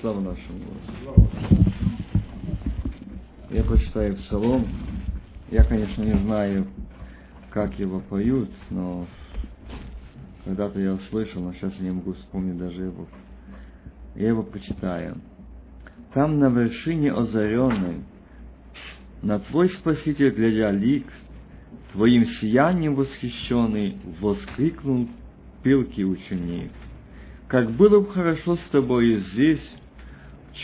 Слава нашему Господу. Я прочитаю псалом. Я, конечно, не знаю, как его поют, но когда-то я услышал, но сейчас я не могу вспомнить даже его. Я его прочитаю. Там на вершине озаренной, на твой Спаситель глядя лик, твоим сиянием восхищенный, воскликнул пилки ученик. Как было бы хорошо с тобой здесь,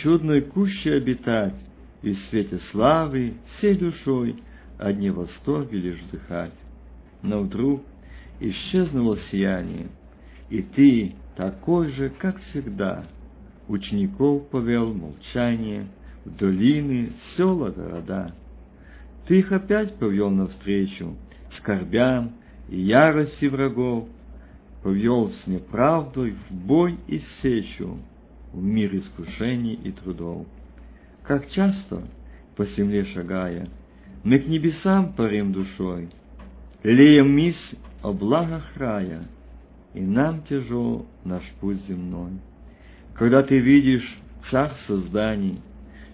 чудной куще обитать, и в свете славы всей душой одни восторги лишь вдыхать. Но вдруг исчезнуло сияние, и ты, такой же, как всегда, учеников повел молчание в долины, села, города. Ты их опять повел навстречу скорбям и ярости врагов, повел с неправдой в бой и сечу, в мир искушений и трудов. Как часто, по земле шагая, мы к небесам парим душой, леем мисс о благах рая, и нам тяжел наш путь земной. Когда ты видишь царь созданий,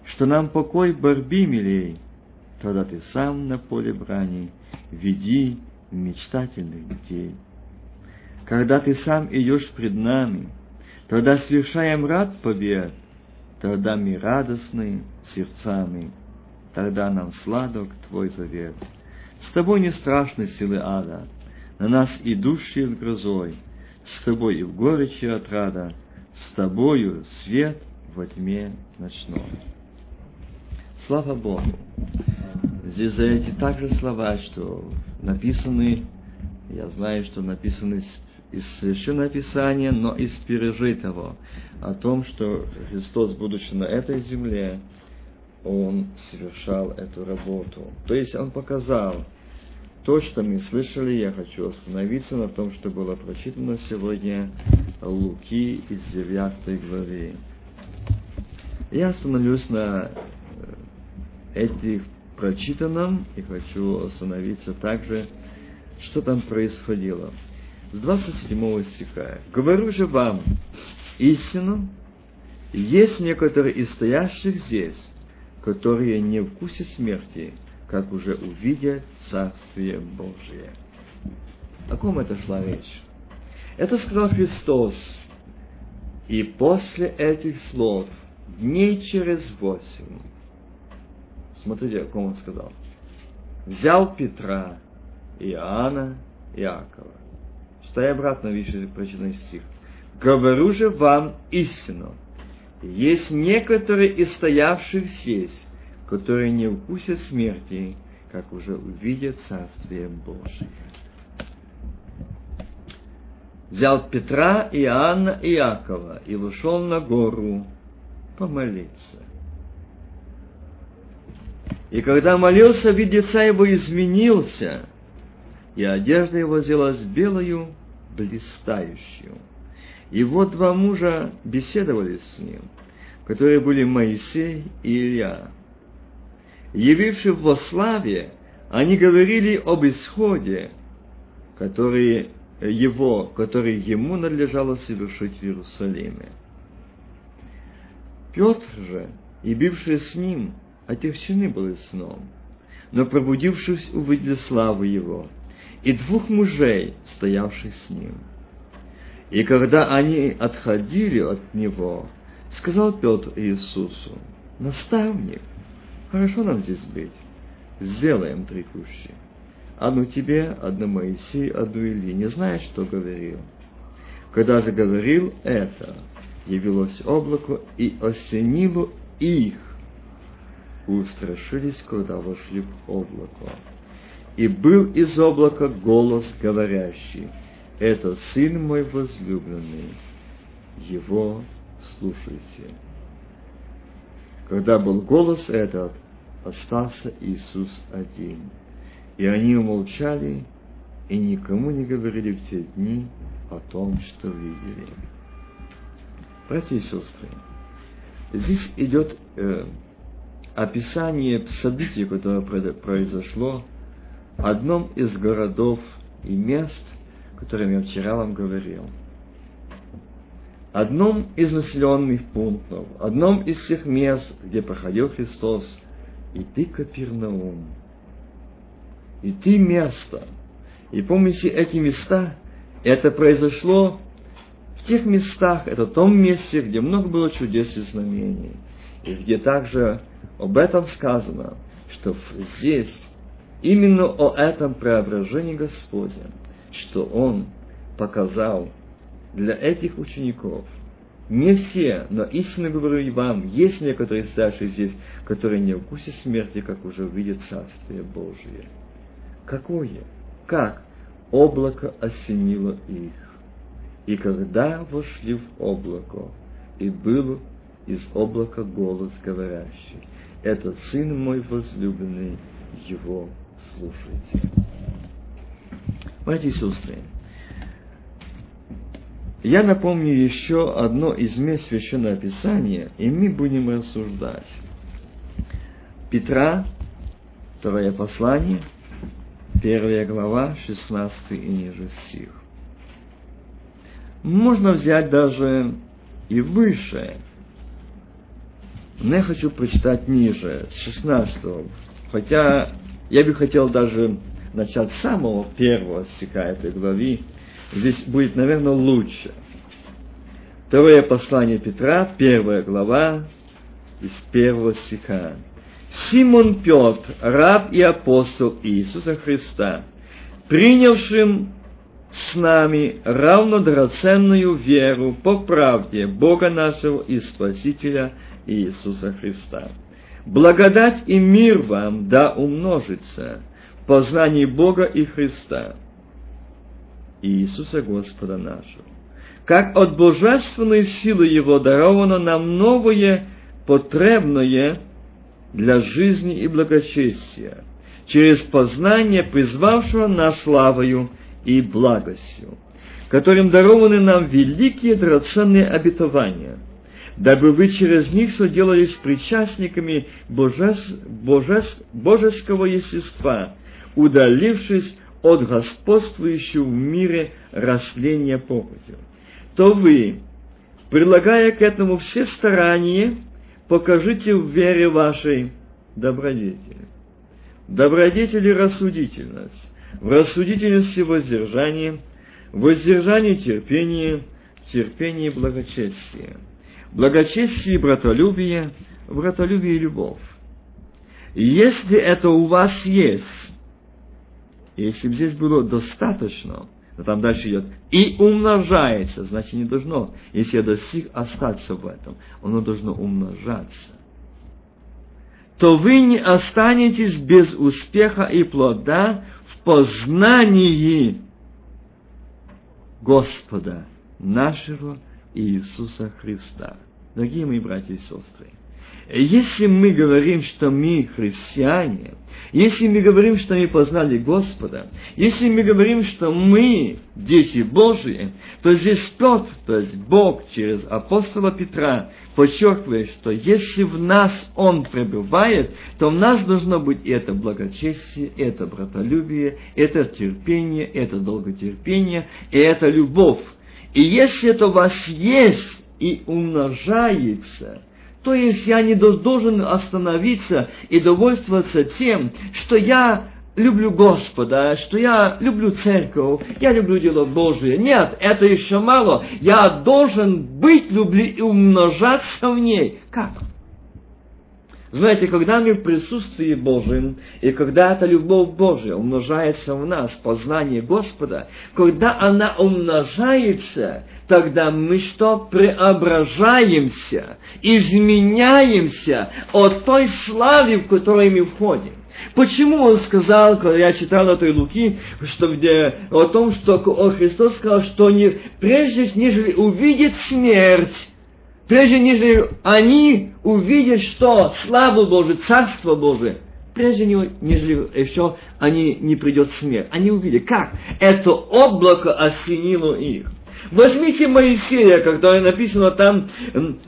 что нам покой борьбе милей, тогда ты сам на поле брани веди мечтательных детей. Когда ты сам идешь пред нами, тогда совершаем рад побед, тогда мы радостны сердцами, тогда нам сладок Твой завет. С Тобой не страшны силы ада, на нас идущие с грозой, с Тобой и в горечи отрада, с Тобою свет во тьме ночной. Слава Богу! Здесь за эти также слова, что написаны, я знаю, что написаны из Священного Писания, но из пережитого, о том, что Христос, будучи на этой земле, Он совершал эту работу. То есть Он показал то, что мы слышали, я хочу остановиться на том, что было прочитано сегодня Луки из 9 главы. Я остановлюсь на э, этих прочитанном и хочу остановиться также, что там происходило с 27 стиха. «Говорю же вам истину, есть некоторые из стоящих здесь, которые не вкусят смерти, как уже увидят Царствие Божие». О ком это шла речь? Это сказал Христос. И после этих слов, дней через восемь, смотрите, о ком он сказал, взял Петра, Иоанна, Иакова, Читай обратно, видишь, прочитанный стих. «Говорю же вам истину. Есть некоторые из стоявших здесь, которые не вкусят смерти, как уже увидят Царствие Божие». Взял Петра, Иоанна и Иакова и вышел на гору помолиться. И когда молился, вид лица его изменился, и одежда его сделалась белою, блистающую. И вот два мужа беседовали с ним, которые были Моисей и Илья. Явившись во славе, они говорили об исходе, который его, который ему надлежало совершить в Иерусалиме. Петр же, и бивший с ним, отягчены были сном, но пробудившись, увидели славу его – и двух мужей, стоявших с ним. И когда они отходили от него, сказал Петр Иисусу, «Наставник, хорошо нам здесь быть, сделаем три кущи. Одну тебе, одну Моисей, одну Или, не знаешь, что говорил». Когда же говорил это, явилось облако и осенило их. Устрашились, когда вошли в облако. И был из облака голос говорящий, «Это Сын мой возлюбленный, Его слушайте». Когда был голос этот, остался Иисус один. И они умолчали и никому не говорили в те дни о том, что видели. Братья и сестры, здесь идет э, описание события, которое произошло одном из городов и мест, о которых я вчера вам говорил. одном из населенных пунктов, одном из всех мест, где проходил Христос, и ты Капернаум, и ты место. И помните, эти места, это произошло в тех местах, это том месте, где много было чудес и знамений, и где также об этом сказано, что здесь именно о этом преображении Господня, что Он показал для этих учеников. Не все, но истинно говорю и вам, есть некоторые старшие здесь, которые не вкусят смерти, как уже увидят Царствие Божие. Какое? Как? Облако осенило их. И когда вошли в облако, и был из облака голос говорящий, «Это Сын мой возлюбленный, его слушайте». Братья и сестры, я напомню еще одно из мест Священного Писания, и мы будем рассуждать. Петра, второе послание, первая глава, 16 и ниже стих. Можно взять даже и выше. Но я хочу прочитать ниже, с 16 Хотя я бы хотел даже начать с самого первого стиха этой главы, здесь будет, наверное, лучше. Второе послание Петра, первая глава, из первого стиха. Симон Петр, раб и апостол Иисуса Христа, принявшим с нами равно драгоценную веру по правде Бога нашего и Спасителя Иисуса Христа. Благодать и мир вам да умножится в познании Бога и Христа – Иисуса Господа нашего. Как от божественной силы Его даровано нам новое, потребное для жизни и благочестия, через познание призвавшего нас славою и благостью, которым дарованы нам великие драгоценные обетования, дабы вы через них соделались причастниками божес, божес, божеского естества, удалившись от господствующего в мире растления похотью, то вы, прилагая к этому все старания, покажите в вере вашей добродетель. Добродетели рассудительность, в рассудительности воздержание, в воздержании терпение, терпение благочестие, благочестие и братолюбие, братолюбие и любовь. Если это у вас есть, если бы здесь было достаточно, то там дальше идет, и умножается, значит не должно, если я достиг, остаться в этом, оно должно умножаться. То вы не останетесь без успеха и плода в познании Господа нашего Иисуса Христа. Дорогие мои братья и сестры, если мы говорим, что мы христиане, если мы говорим, что мы познали Господа, если мы говорим, что мы дети Божьи, то здесь Петр, то есть Бог через апостола Петра, подчеркивает, что если в нас Он пребывает, то в нас должно быть это благочестие, это братолюбие, это терпение, это долготерпение, и это любовь. И если это у вас есть и умножается – то есть я не должен остановиться и довольствоваться тем, что я люблю Господа, что я люблю церковь, я люблю дело Божие. Нет, это еще мало. Я должен быть, любли и умножаться в ней. Как? Знаете, когда мы в присутствии Божьем, и когда эта любовь Божия умножается в нас, познание Господа, когда она умножается, тогда мы что? Преображаемся, изменяемся от той славы, в которой мы входим. Почему он сказал, когда я читал этой Луки, что где, о том, что Христос сказал, что не, прежде нежели увидит смерть, прежде нежели они увидят, что славу Божию, Царство Божие, прежде нежели еще они не придет смерть, они увидят, как это облако осенило их. Возьмите Моисея, когда написано там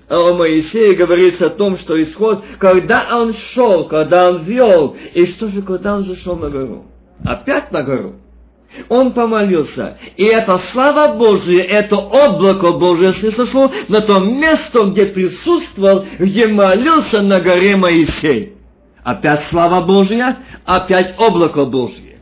о Моисее, говорится о том, что исход, когда он шел, когда он вел, и что же, когда он зашел на гору? Опять на гору. Он помолился. И это слава Божия, это облако Божие сошло на то место, где присутствовал, где молился на горе Моисей. Опять слава Божия, опять облако Божие.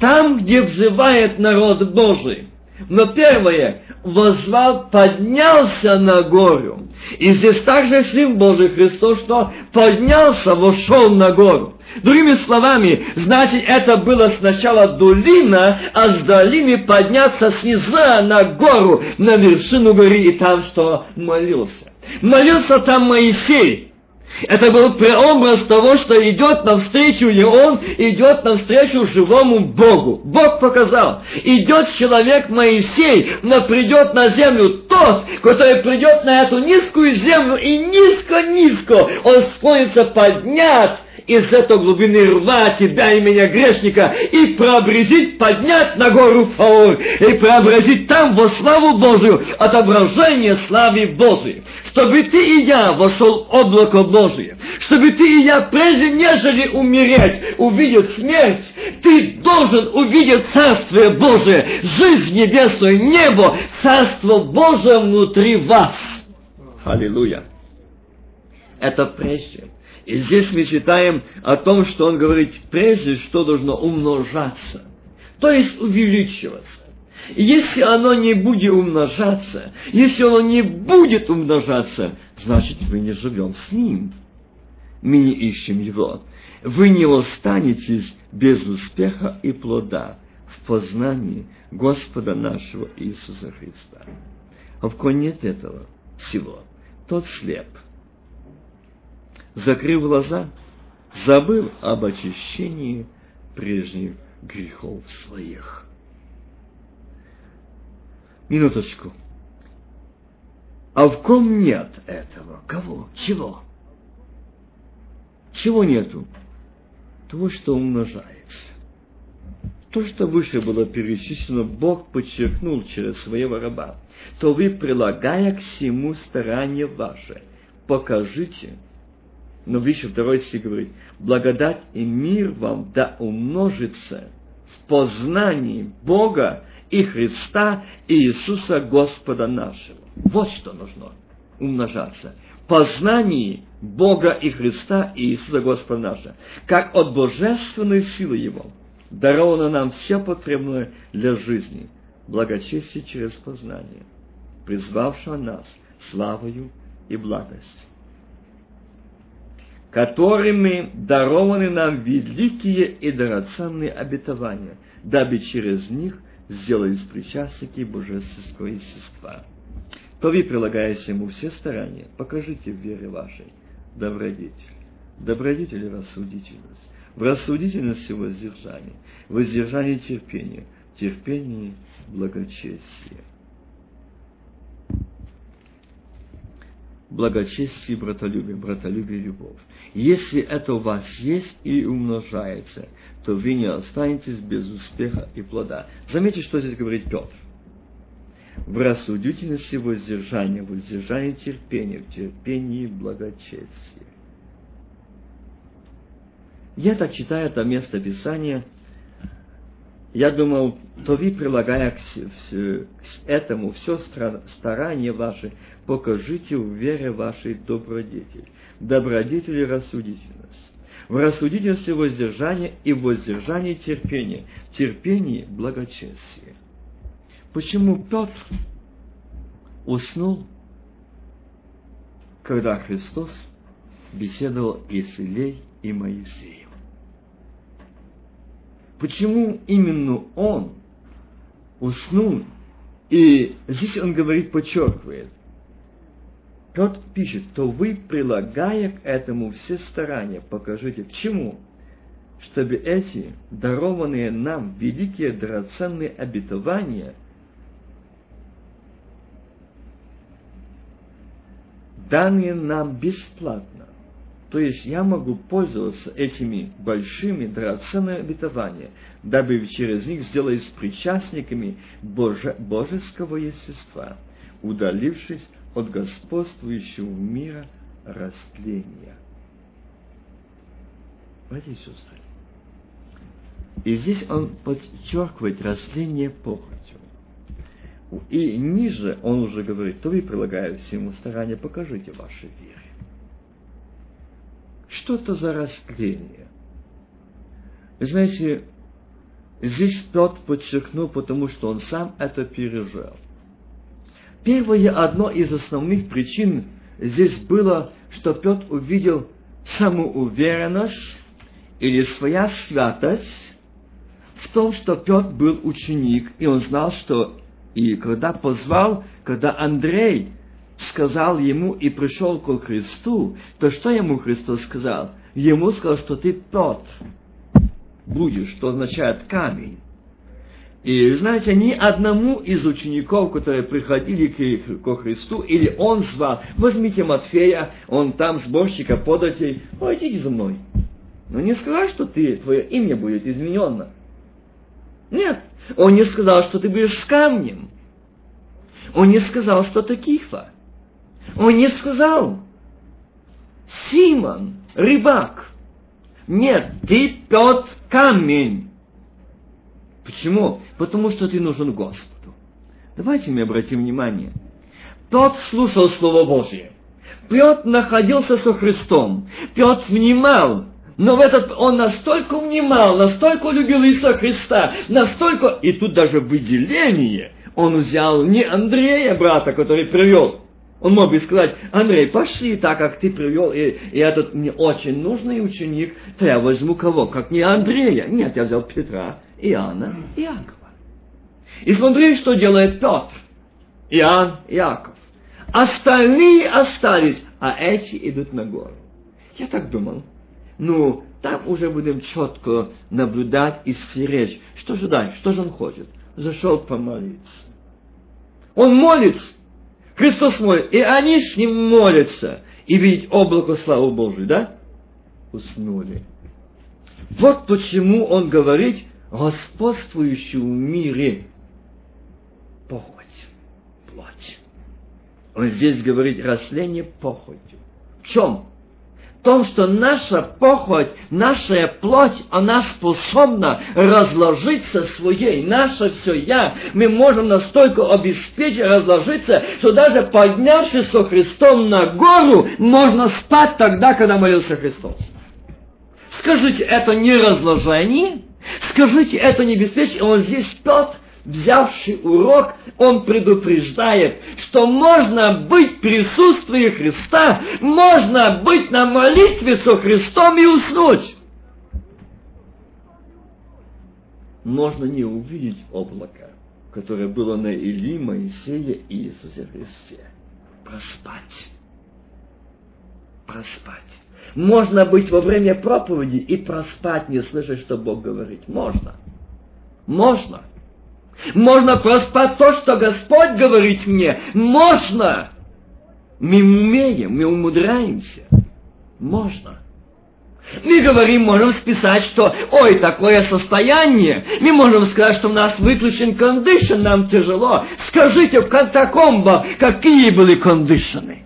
Там, где взывает народ Божий. Но первое, возвал, поднялся на гору. И здесь также Сын Божий Христос, что поднялся, вошел на гору. Другими словами, значит, это было сначала долина, а с долины подняться снизу на гору, на вершину горы, и там что молился. Молился там Моисей. Это был преобраз того, что идет навстречу, и он идет навстречу живому Богу. Бог показал, идет человек Моисей, но придет на землю тот, который придет на эту низкую землю, и низко-низко он склонится поднять из этой глубины рва тебя и меня, грешника, и преобразить, поднять на гору Фаор, и преобразить там во славу Божию, отображение славы Божией. Чтобы ты и я вошел в облако Божие, чтобы ты и я, прежде нежели умереть, увидеть смерть, ты должен увидеть Царствие Божие, жизнь небесную, небо, Царство Божие внутри вас. Аллилуйя. Это прежде. И здесь мы читаем о том, что он говорит прежде, что должно умножаться, то есть увеличиваться. И если оно не будет умножаться, если оно не будет умножаться, значит, мы не живем с ним. Мы не ищем его. Вы не останетесь без успеха и плода в познании Господа нашего Иисуса Христа. А в ком нет этого всего, тот слеп – закрыв глаза, забыл об очищении прежних грехов своих. Минуточку. А в ком нет этого? Кого? Чего? Чего нету? Того, что умножается. То, что выше было перечислено, Бог подчеркнул через своего раба. То вы, прилагая к всему старание ваше, покажите, но выше второй стих говорит, благодать и мир вам да умножится в познании Бога и Христа и Иисуса Господа нашего. Вот что нужно умножаться. Познании Бога и Христа и Иисуса Господа нашего. Как от божественной силы Его даровано нам все потребное для жизни, благочестие через познание, призвавшего нас славою и благостью которыми дарованы нам великие и драгоценные обетования, дабы через них сделались причастники божественского естества. То вы прилагаете ему все старания, покажите в вере вашей добродетель. Добродетель и рассудительность. В рассудительности воздержание, в воздержании терпение, благочестие. Благочестие братолюбие, братолюбие любовь. Если это у вас есть и умножается, то вы не останетесь без успеха и плода. Заметьте, что здесь говорит Петр. В рассудительности воздержания, в воздержании терпения, в терпении благочестия. Я так читаю это место Писания, я думал, то вы, прилагая к, этому все старание ваше, покажите в вере вашей добродетель добродетель и рассудительность. В рассудительности воздержание и в воздержании терпение, в терпении благочестие. Почему Петр уснул, когда Христос беседовал и с Илей, и Моисеем? Почему именно он уснул? И здесь он говорит, подчеркивает, тот пишет, то вы, прилагая к этому все старания, покажите, к чему? Чтобы эти дарованные нам великие драгоценные обетования данные нам бесплатно. То есть я могу пользоваться этими большими драгоценными обетованиями, дабы через них сделать причастниками Боже, божеского естества, удалившись от господствующего мира растления. Братья и сестры, И здесь он подчеркивает растение похотью. И ниже он уже говорит, то вы прилагая всему старания, покажите ваши веры. Что это за растление? Вы знаете, здесь тот подчеркнул, потому что он сам это пережил. Первое, одно из основных причин здесь было, что Петр увидел самоуверенность или своя святость в том, что Петр был ученик, и он знал, что и когда позвал, когда Андрей сказал ему и пришел к Христу, то что ему Христос сказал? Ему сказал, что ты Петр будешь, что означает камень. И знаете, ни одному из учеников, которые приходили к, Христу, или он звал, возьмите Матфея, он там сборщика податей, пойдите за мной. Но не сказал, что ты, твое имя будет изменено. Нет, он не сказал, что ты будешь с камнем. Он не сказал, что ты кифа. Он не сказал, Симон, рыбак. Нет, ты Петр камень. Почему? Потому что ты нужен Господу. Давайте мы обратим внимание. Тот слушал Слово Божье. Петр находился со Христом. Петр внимал. Но в этот он настолько внимал, настолько любил Иисуса Христа, настолько, и тут даже выделение, он взял не Андрея, брата, который привел, он мог бы сказать, Андрей, пошли так, как ты привел, и, и этот мне очень нужный ученик, то возьму кого? Как не Андрея. Нет, я взял Петра, Иоанна Иакова. И смотри, что делает Петр, Иоанн, Иаков. Остальные остались, а эти идут на гору. Я так думал. Ну, там уже будем четко наблюдать и стеречь. Что же дальше? Что же он хочет? Зашел помолиться. Он молится. Христос молит. И они с ним молятся. И видеть облако славы Божию, да? Уснули. Вот почему он говорит, господствующий в мире похоть, плоть. Он здесь говорит растление похотью. В чем? Том, что наша похоть, наша плоть, она способна разложиться своей, наше все я. Мы можем настолько обеспечить разложиться, что даже поднявшись со Христом на гору, можно спать тогда, когда молился Христос. Скажите, это не разложение? Скажите, это не беспечение? Он здесь спет, взявший урок, он предупреждает, что можно быть в присутствии Христа, можно быть на молитве со Христом и уснуть. Можно не увидеть облако, которое было на Или, Моисее и Иисусе Христе. Проспать. Проспать. Можно быть во время проповеди и проспать, не слышать, что Бог говорит. Можно. Можно. Можно проспать то, что Господь говорит мне. Можно. Мы умеем, мы умудряемся. Можно. Мы говорим, можем списать, что, ой, такое состояние. Мы можем сказать, что у нас выключен кондишн, нам тяжело. Скажите, в катакомбах какие были кондишны?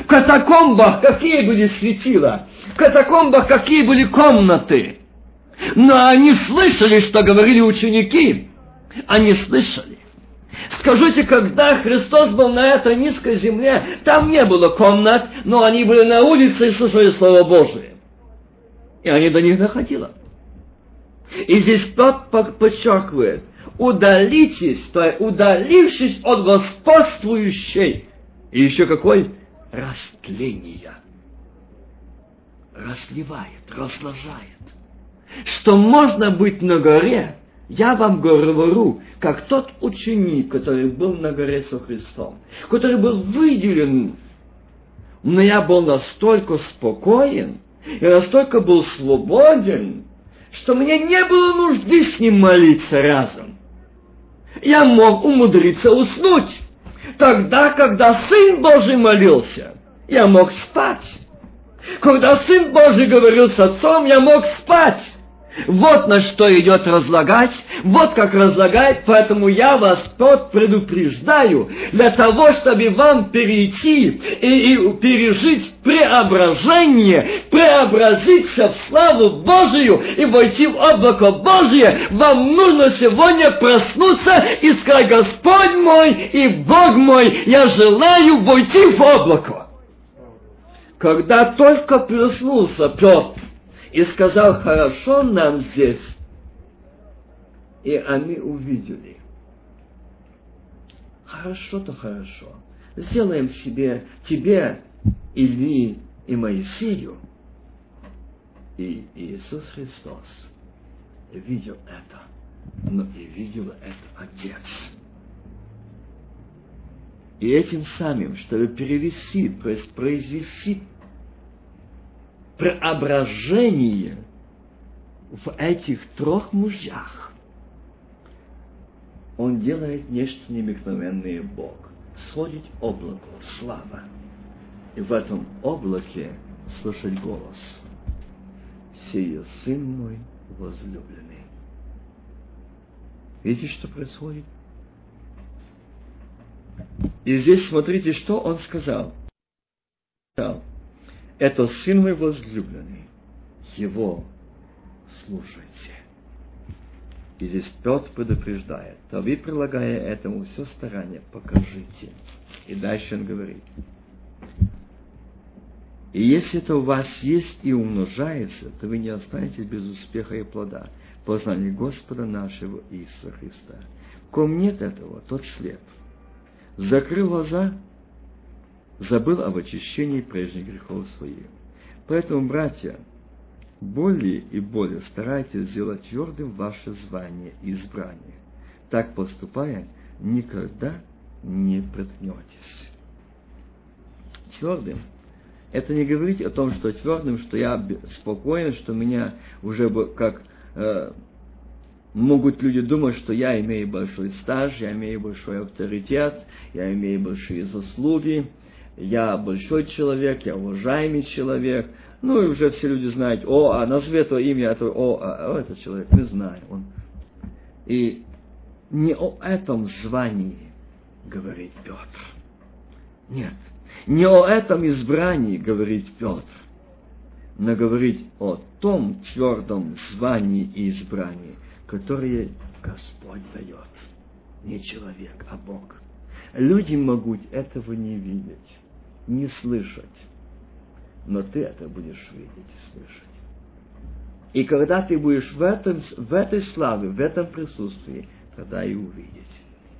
В катакомбах какие были светила? В катакомбах какие были комнаты? Но они слышали, что говорили ученики. Они слышали. Скажите, когда Христос был на этой низкой земле, там не было комнат, но они были на улице и слышали Слово Божие. И они до них доходило. И здесь Петр подчеркивает, удалитесь, то есть удалившись от господствующей, и еще какой? Растления. Разливает, разложает. Что можно быть на горе, я вам говорю, как тот ученик, который был на горе со Христом, который был выделен, но я был настолько спокоен, и настолько был свободен, что мне не было нужды с ним молиться разом. Я мог умудриться уснуть. Тогда, когда Сын Божий молился, я мог спать. Когда Сын Божий говорил с Отцом, я мог спать. Вот на что идет разлагать, вот как разлагает, поэтому я вас тот предупреждаю, для того, чтобы вам перейти и, и пережить преображение, преобразиться в славу Божию и войти в облако Божие, вам нужно сегодня проснуться и сказать, Господь мой и Бог мой, я желаю войти в облако. Когда только проснулся Петр, и сказал, хорошо нам здесь. И они увидели. Хорошо-то хорошо. Сделаем себе, тебе, Ильи и Моисею. И Иисус Христос видел это, но и видел это Отец. И этим самым, чтобы перевести, произвести преображение в этих трех мужьях. Он делает нечто необыкновенное Бог. Сходит облако, слава. И в этом облаке слышать голос. Сие сын мой возлюбленный. Видите, что происходит? И здесь смотрите, что он сказал. Сказал, это сын мой возлюбленный, его слушайте. И здесь Петр предупреждает, то вы, прилагая этому все старание, покажите. И дальше он говорит, и если это у вас есть и умножается, то вы не останетесь без успеха и плода, познания Господа нашего Иисуса Христа. Ком нет этого, тот слеп. Закрыл глаза, забыл об очищении прежних грехов своих. Поэтому, братья, более и более старайтесь сделать твердым ваше звание и избрание. Так поступая, никогда не проткнетесь. Твердым – это не говорить о том, что твердым, что я спокоен, что меня уже как э, могут люди думать, что я имею большой стаж, я имею большой авторитет, я имею большие заслуги, я большой человек, я уважаемый человек. Ну и уже все люди знают, о, а назови это имя, это, о, а, а этот человек, не знаю. Он. И не о этом звании говорит Петр. Нет, не о этом избрании говорит Петр, но говорит о том твердом звании и избрании, которое Господь дает. Не человек, а Бог. Люди могут этого не видеть не слышать. Но ты это будешь видеть и слышать. И когда ты будешь в, этом, в этой славе, в этом присутствии, тогда и увидеть.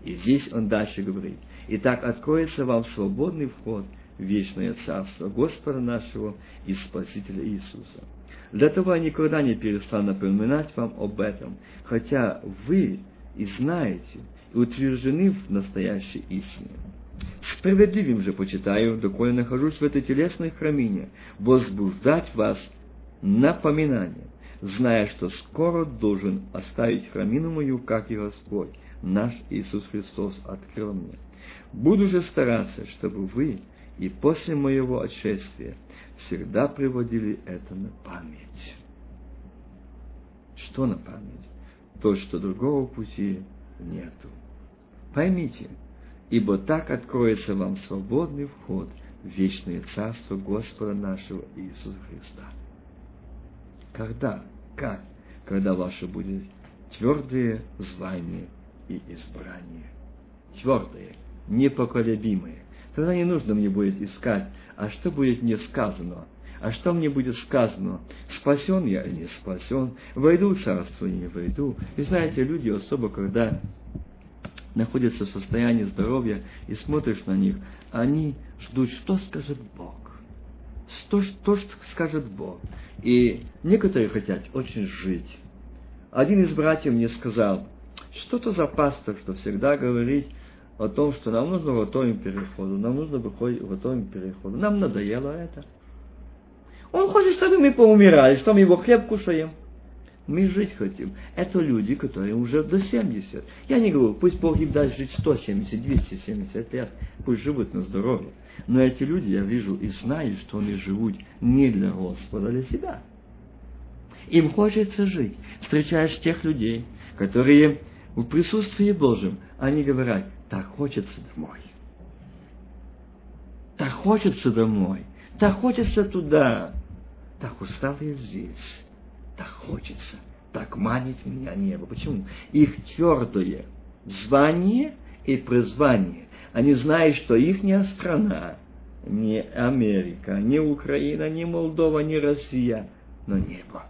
И здесь он дальше говорит. Итак, откроется вам свободный вход в вечное царство Господа нашего и Спасителя Иисуса. Для того я никогда не перестану напоминать вам об этом, хотя вы и знаете, и утверждены в настоящей истине. Справедливым же почитаю, доколе нахожусь в этой телесной храмине, возбуждать вас напоминание, зная, что скоро должен оставить храмину мою, как и Господь, наш Иисус Христос открыл мне. Буду же стараться, чтобы вы и после моего отшествия всегда приводили это на память. Что на память? То, что другого пути нету. Поймите, ибо так откроется вам свободный вход в вечное царство Господа нашего Иисуса Христа. Когда? Как? Когда ваше будет твердое звание и избрание. Твердое, непоколебимое. Тогда не нужно мне будет искать, а что будет мне сказано, а что мне будет сказано, спасен я или не спасен, войду в царство или не войду. И знаете, люди особо, когда находятся в состоянии здоровья и смотришь на них, они ждут, что скажет Бог. Что, что скажет Бог. И некоторые хотят очень жить. Один из братьев мне сказал, что то за пастор, что всегда говорит о том, что нам нужно готовим переходу, нам нужно выходить готовим переходу. Нам надоело это. Он хочет, чтобы мы поумирали, что мы его хлеб кушаем. Мы жить хотим. Это люди, которые уже до 70. Я не говорю, пусть Бог им даст жить 170, 270 лет, пусть живут на здоровье. Но эти люди, я вижу и знаю, что они живут не для Господа, а для себя. Им хочется жить. Встречаешь тех людей, которые в присутствии Божьем, они говорят, так хочется домой. Так хочется домой. Так хочется туда. Так устал я здесь. Так хочется. Так манит меня небо. Почему? Их твердое звание и призвание. Они знают, что их страна, не Америка, не Украина, не Молдова, не Россия, но небо.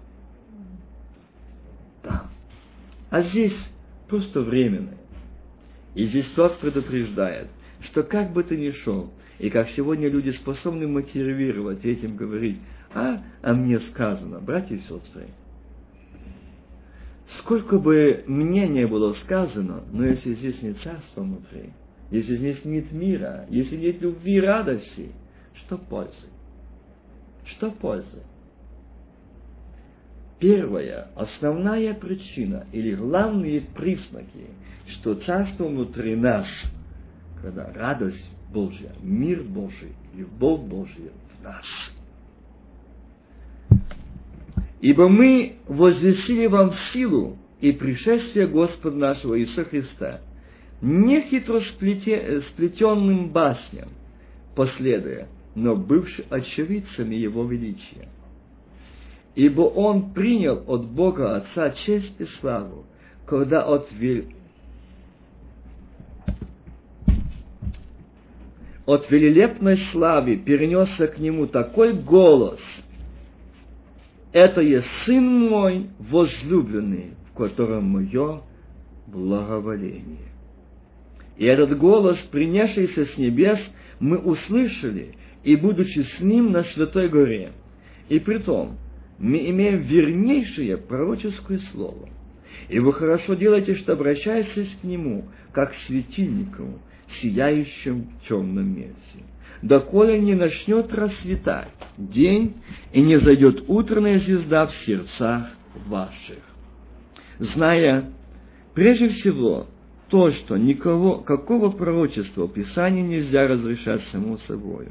Там. А здесь просто временное. И здесь тот предупреждает, что как бы ты ни шел, и как сегодня люди способны мотивировать этим говорить, а, а мне сказано, братья и сестры, сколько бы мне не было сказано, но если здесь нет царства внутри, если здесь нет мира, если нет любви и радости, что пользы? Что пользы? Первая, основная причина или главные признаки, что царство внутри нас, когда радость Божья, мир Божий, любовь Божья в нас. Ибо мы возвестили вам силу и пришествие Господа нашего Иисуса Христа, не хитро сплетенным басням, последуя, но бывши очевидцами Его величия. Ибо Он принял от Бога Отца честь и славу, когда от, от велилепной славы перенесся к Нему такой голос – это есть Сын мой возлюбленный, в котором мое благоволение. И этот голос, принявшийся с небес, мы услышали, и будучи с ним на Святой Горе. И при том, мы имеем вернейшее пророческое слово. И вы хорошо делаете, что обращаетесь к нему, как к светильнику, сияющим в темном месте доколе не начнет расцветать день и не зайдет утренняя звезда в сердцах ваших. Зная прежде всего то, что никого, какого пророчества в Писании нельзя разрешать само собой,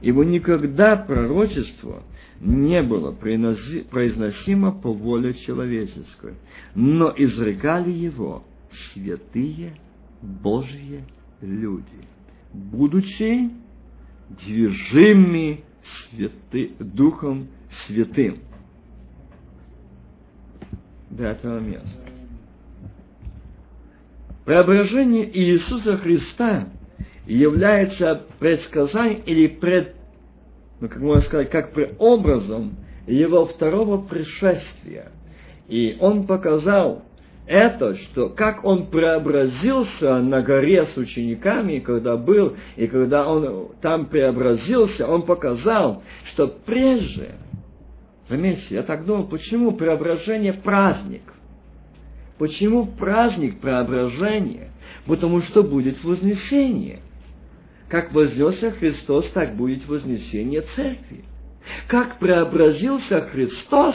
ибо никогда пророчество не было произносимо по воле человеческой, но изрекали его святые Божьи люди, будучи движимы святы, Духом Святым. До этого места. Преображение Иисуса Христа является предсказанием или пред, ну, как можно сказать, как преобразом его второго пришествия. И он показал это, что как он преобразился на горе с учениками, когда был, и когда он там преобразился, он показал, что прежде, заметьте, я так думал, почему преображение праздник? Почему праздник преображения? Потому что будет вознесение. Как вознесся Христос, так будет вознесение церкви. Как преобразился Христос,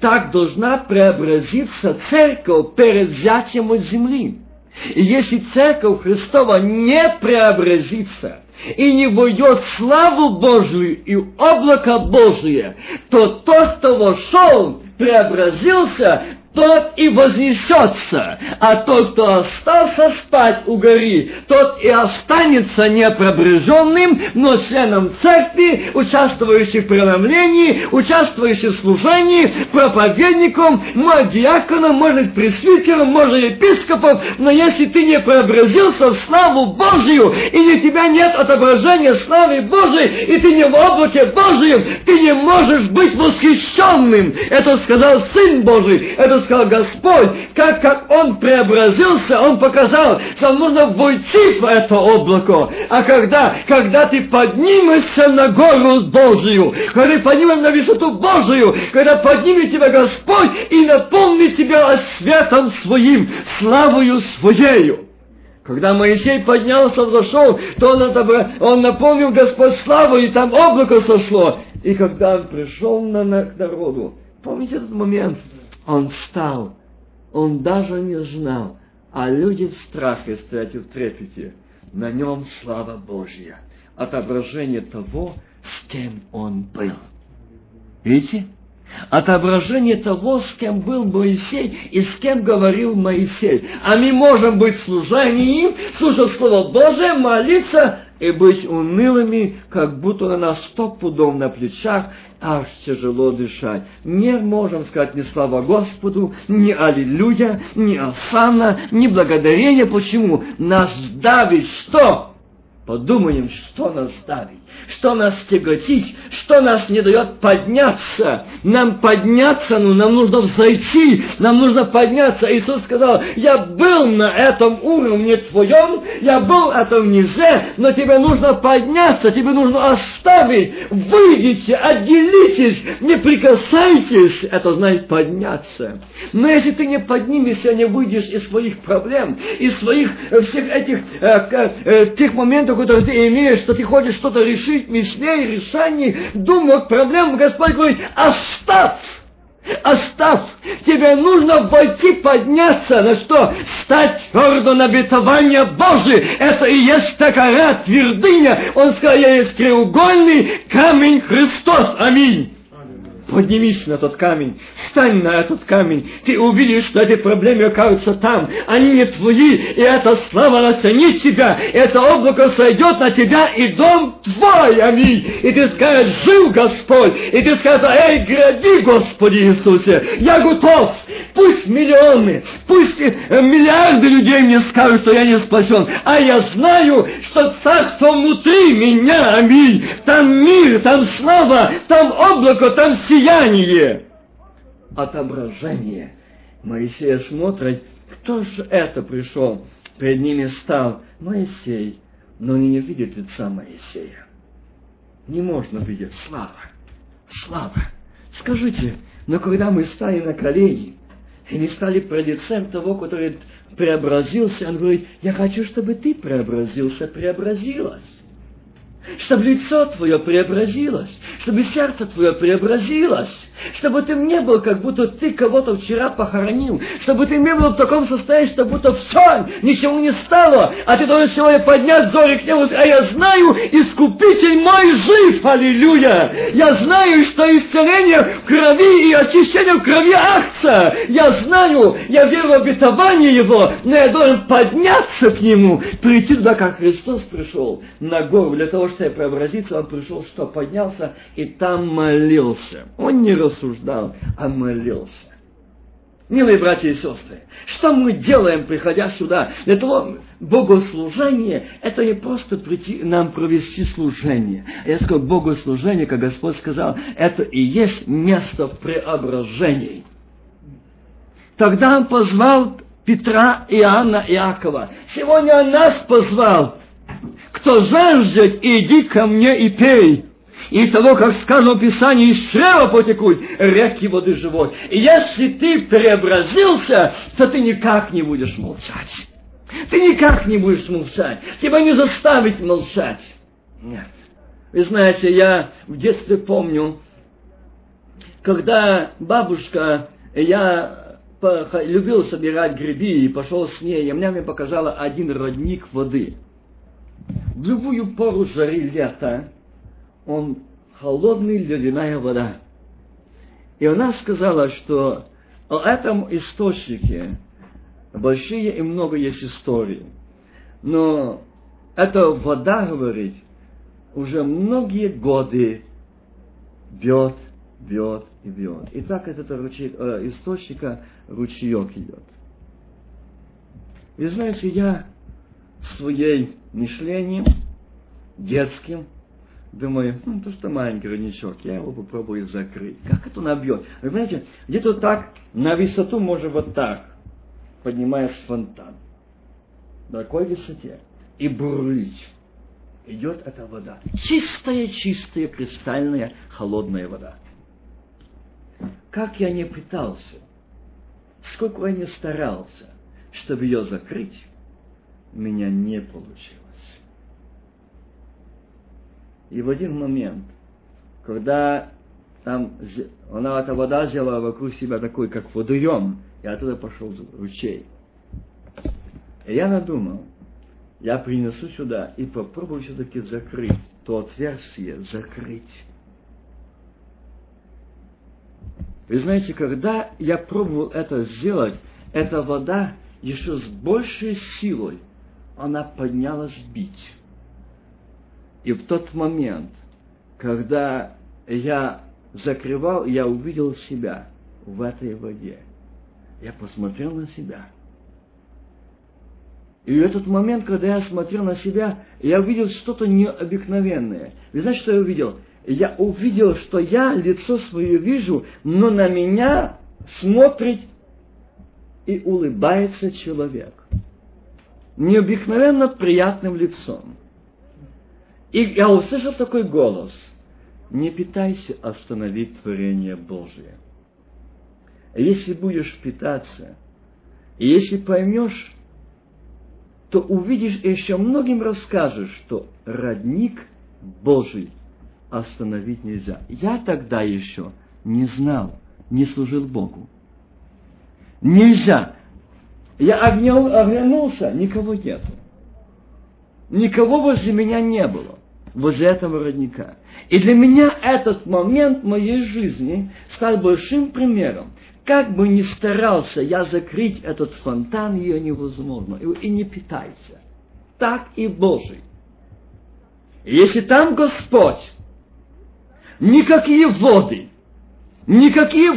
так должна преобразиться церковь перед взятием от земли. И если церковь Христова не преобразится и не войдет славу Божию и облако Божие, то тот, кто вошел, преобразился, тот и вознесется, а тот, кто остался спать у горы, тот и останется непробреженным, но членом церкви, участвующим в преломлении, участвующим в служении, проповедником, может диаконом, может пресвитером, может епископом, но если ты не преобразился в славу Божию, и у тебя нет отображения славы Божией, и ты не в облаке Божьем, ты не можешь быть восхищенным. Это сказал Сын Божий, это сказал Господь, как, как Он преобразился, Он показал, что нужно войти в это облако. А когда, когда ты поднимешься на гору Божию, когда ты поднимешь на высоту Божию, когда поднимет тебя Господь и наполнит тебя светом своим, славою своею. Когда Моисей поднялся, взошел, то он, это, он наполнил Господь славу, и там облако сошло. И когда он пришел на, на, народу, помните этот момент? Он встал, он даже не знал, а люди в страхе стоят и в трепете. На нем слава Божья, отображение того, с кем он был. Видите? отображение того, с кем был Моисей и с кем говорил Моисей. А мы можем быть служением, слушать Слово Божие, молиться и быть унылыми, как будто на нас сто пудов на плечах, аж тяжело дышать. Не можем сказать ни слава Господу, ни аллилуйя, ни осанна, ни благодарение. Почему? Нас давит что? Подумаем, что нас давит, что нас тяготит, что нас не дает подняться. Нам подняться, ну, нам нужно взойти, нам нужно подняться. Иисус сказал, я был на этом уровне твоем, я был этом ниже, но тебе нужно подняться, тебе нужно оставить, выйдите, отделитесь, не прикасайтесь. Это значит подняться. Но если ты не поднимешься, не выйдешь из своих проблем, из своих э, всех этих э, э, тех моментов, которую ты имеешь, что ты хочешь что-то решить, мечтей, решений, думок, проблем, Господь говорит, оставь! Оставь! Тебе нужно войти, подняться на что? Стать твердо на обетование Божие. Это и есть такая твердыня. Он сказал, я есть треугольный камень Христос. Аминь. Поднимись на тот камень, встань на этот камень, ты увидишь, что эти проблемы окажутся там, они не твои, и эта слава настанет тебя, это облако сойдет на тебя, и дом твой, аминь. И ты скажешь, жил Господь, и ты скажешь, эй, гради, Господи Иисусе, я готов, пусть миллионы, пусть э, миллиарды людей мне скажут, что я не спасен, а я знаю, что царство внутри меня, аминь, там мир, там слава, там облако, там сила, сияние, отображение. Моисей смотрит, кто же это пришел? Перед ними стал Моисей, но не видят лица Моисея. Не можно видеть слава. Слава. Скажите, но когда мы стали на колени, и не стали пред лицем того, который преобразился, он говорит, я хочу, чтобы ты преобразился, преобразилась чтобы лицо твое преобразилось, чтобы сердце твое преобразилось, чтобы ты не был, как будто ты кого-то вчера похоронил, чтобы ты не был в таком состоянии, что будто все, ничего не стало, а ты должен сегодня поднять зоры к нему, а я знаю, искупитель мой жив, аллилуйя! Я знаю, что исцеление в крови и очищение в крови акция. Я знаю, я верю в обетование его, но я должен подняться к нему, прийти туда, как Христос пришел на гору, для того, чтобы преобразиться, он пришел, что поднялся и там молился. Он не рассуждал, а молился. Милые братья и сестры, что мы делаем, приходя сюда? Для того богослужение, это не просто прийти нам провести служение. Я сказал, богослужение, как Господь сказал, это и есть место преображений. Тогда Он позвал Петра, Иоанна, Иакова. Сегодня Он нас позвал. Кто жаждет, иди ко мне и пей и того, как сказано в Писании, из чрева потекут реки воды живой. И если ты преобразился, то ты никак не будешь молчать. Ты никак не будешь молчать. Тебя не заставить молчать. Нет. Вы знаете, я в детстве помню, когда бабушка, я любил собирать грибы и пошел с ней, и мне показала один родник воды. В любую пору жары лета он холодный ледяная вода. И она сказала, что о этом источнике большие и много есть историй. Но эта вода, говорит, уже многие годы бьет, бьет и бьет. И так от этого ручей, э, источника ручеек идет. И знаете, я своей мышлением детским Думаю, ну, то что маленький родничок, я его попробую закрыть. Как это набьет? Вы понимаете, где-то так, на высоту, может, вот так, поднимаешь фонтан. На такой высоте. И бурлить. Идет эта вода. Чистая, чистая, кристальная, холодная вода. Как я не пытался, сколько я не старался, чтобы ее закрыть, меня не получилось. И в один момент, когда там она эта вода взяла вокруг себя такой, как водоем, и оттуда пошел ручей. И я надумал, я принесу сюда и попробую все-таки закрыть то отверстие, закрыть. Вы знаете, когда я пробовал это сделать, эта вода еще с большей силой, она поднялась бить. И в тот момент, когда я закрывал, я увидел себя в этой воде. Я посмотрел на себя. И в этот момент, когда я смотрел на себя, я увидел что-то необыкновенное. Вы знаете, что я увидел? Я увидел, что я лицо свое вижу, но на меня смотрит и улыбается человек. Необыкновенно приятным лицом. И я услышал такой голос. Не пытайся остановить творение Божие. Если будешь питаться, и если поймешь, то увидишь и еще многим расскажешь, что родник Божий остановить нельзя. Я тогда еще не знал, не служил Богу. Нельзя. Я оглянулся, никого нет. Никого возле меня не было, возле этого родника. И для меня этот момент моей жизни стал большим примером. Как бы ни старался я закрыть этот фонтан, ее невозможно. И не питайся. Так и Божий. Если там Господь, никакие воды, никакие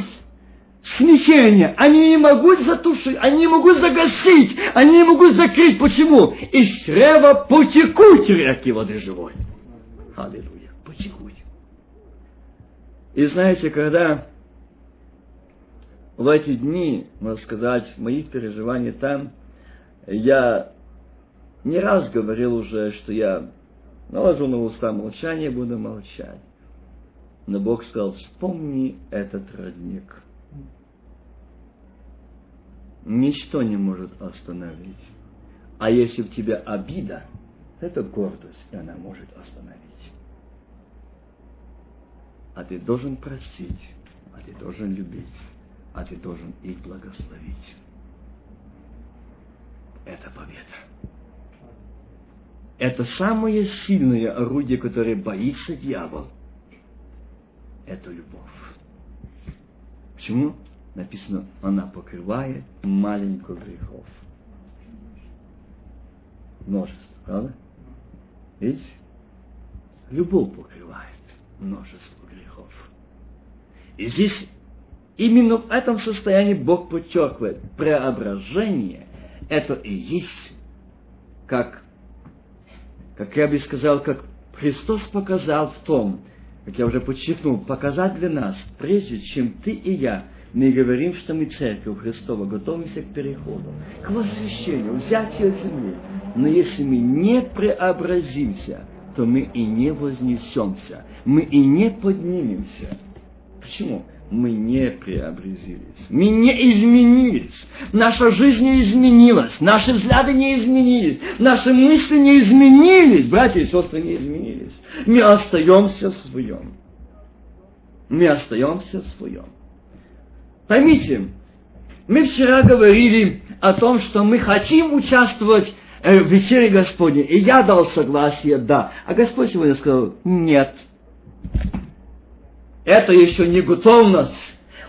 смещения, они не могут затушить, они не могут загасить, они не могут закрыть. Почему? Из чрева потекут реки воды живой. Аллилуйя, потекут. И знаете, когда в эти дни, можно сказать, моих переживаний там, я не раз говорил уже, что я наложу на уста молчание, буду молчать. Но Бог сказал, вспомни этот родник. Ничто не может остановить. А если в тебя обида, это гордость, и она может остановить. А ты должен простить, а ты должен любить а ты должен их благословить. Это победа. Это самое сильное орудие, которое боится дьявол. Это любовь. Почему? Написано, она покрывает маленько грехов. Множество, правда? Видите? Любовь покрывает множество грехов. И здесь Именно в этом состоянии Бог подчеркивает, преображение – это и есть, как, как я бы сказал, как Христос показал в том, как я уже подчеркнул, показать для нас, прежде чем ты и я, мы говорим, что мы церковь Христова, готовимся к переходу, к восхищению, взятию земли. Но если мы не преобразимся, то мы и не вознесемся, мы и не поднимемся. Почему? мы не преобразились, мы не изменились, наша жизнь не изменилась, наши взгляды не изменились, наши мысли не изменились, братья и сестры не изменились. Мы остаемся в своем. Мы остаемся в своем. Поймите, мы вчера говорили о том, что мы хотим участвовать э, вечере Господней, и я дал согласие, да. А Господь сегодня сказал, нет, это еще не готовность.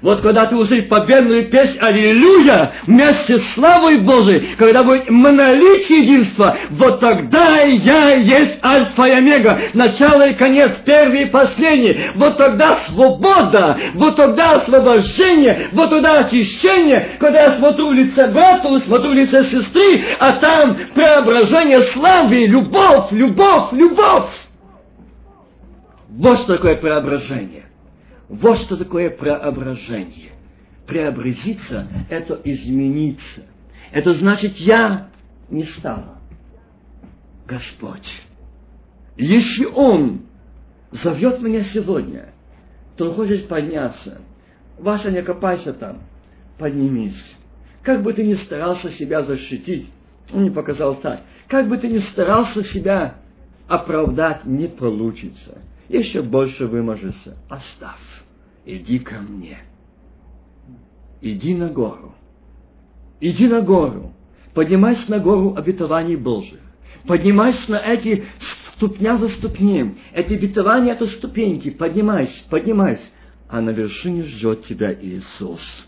Вот когда ты услышишь победную песнь «Аллилуйя» вместе с славой Божией, когда будет монолит единства, вот тогда я есть Альфа и Омега, начало и конец, первый и последний. Вот тогда свобода, вот тогда освобождение, вот тогда очищение, когда я смотрю в лице брата, смотрю в лице сестры, а там преображение славы, любовь, любовь, любовь. Вот такое преображение. Вот что такое преображение. Преобразиться – это измениться. Это значит, я не стала. Господь. Если Он зовет меня сегодня, то Он хочет подняться. Ваша, не копайся там, поднимись. Как бы ты ни старался себя защитить, он не показал так. Как бы ты ни старался себя оправдать, не получится. Еще больше выможется. Оставь иди ко мне. Иди на гору. Иди на гору. Поднимайся на гору обетований Божьих. Поднимайся на эти ступня за ступнем. Эти обетования, это ступеньки. Поднимайся, поднимайся. а на вершине ждет тебя Иисус.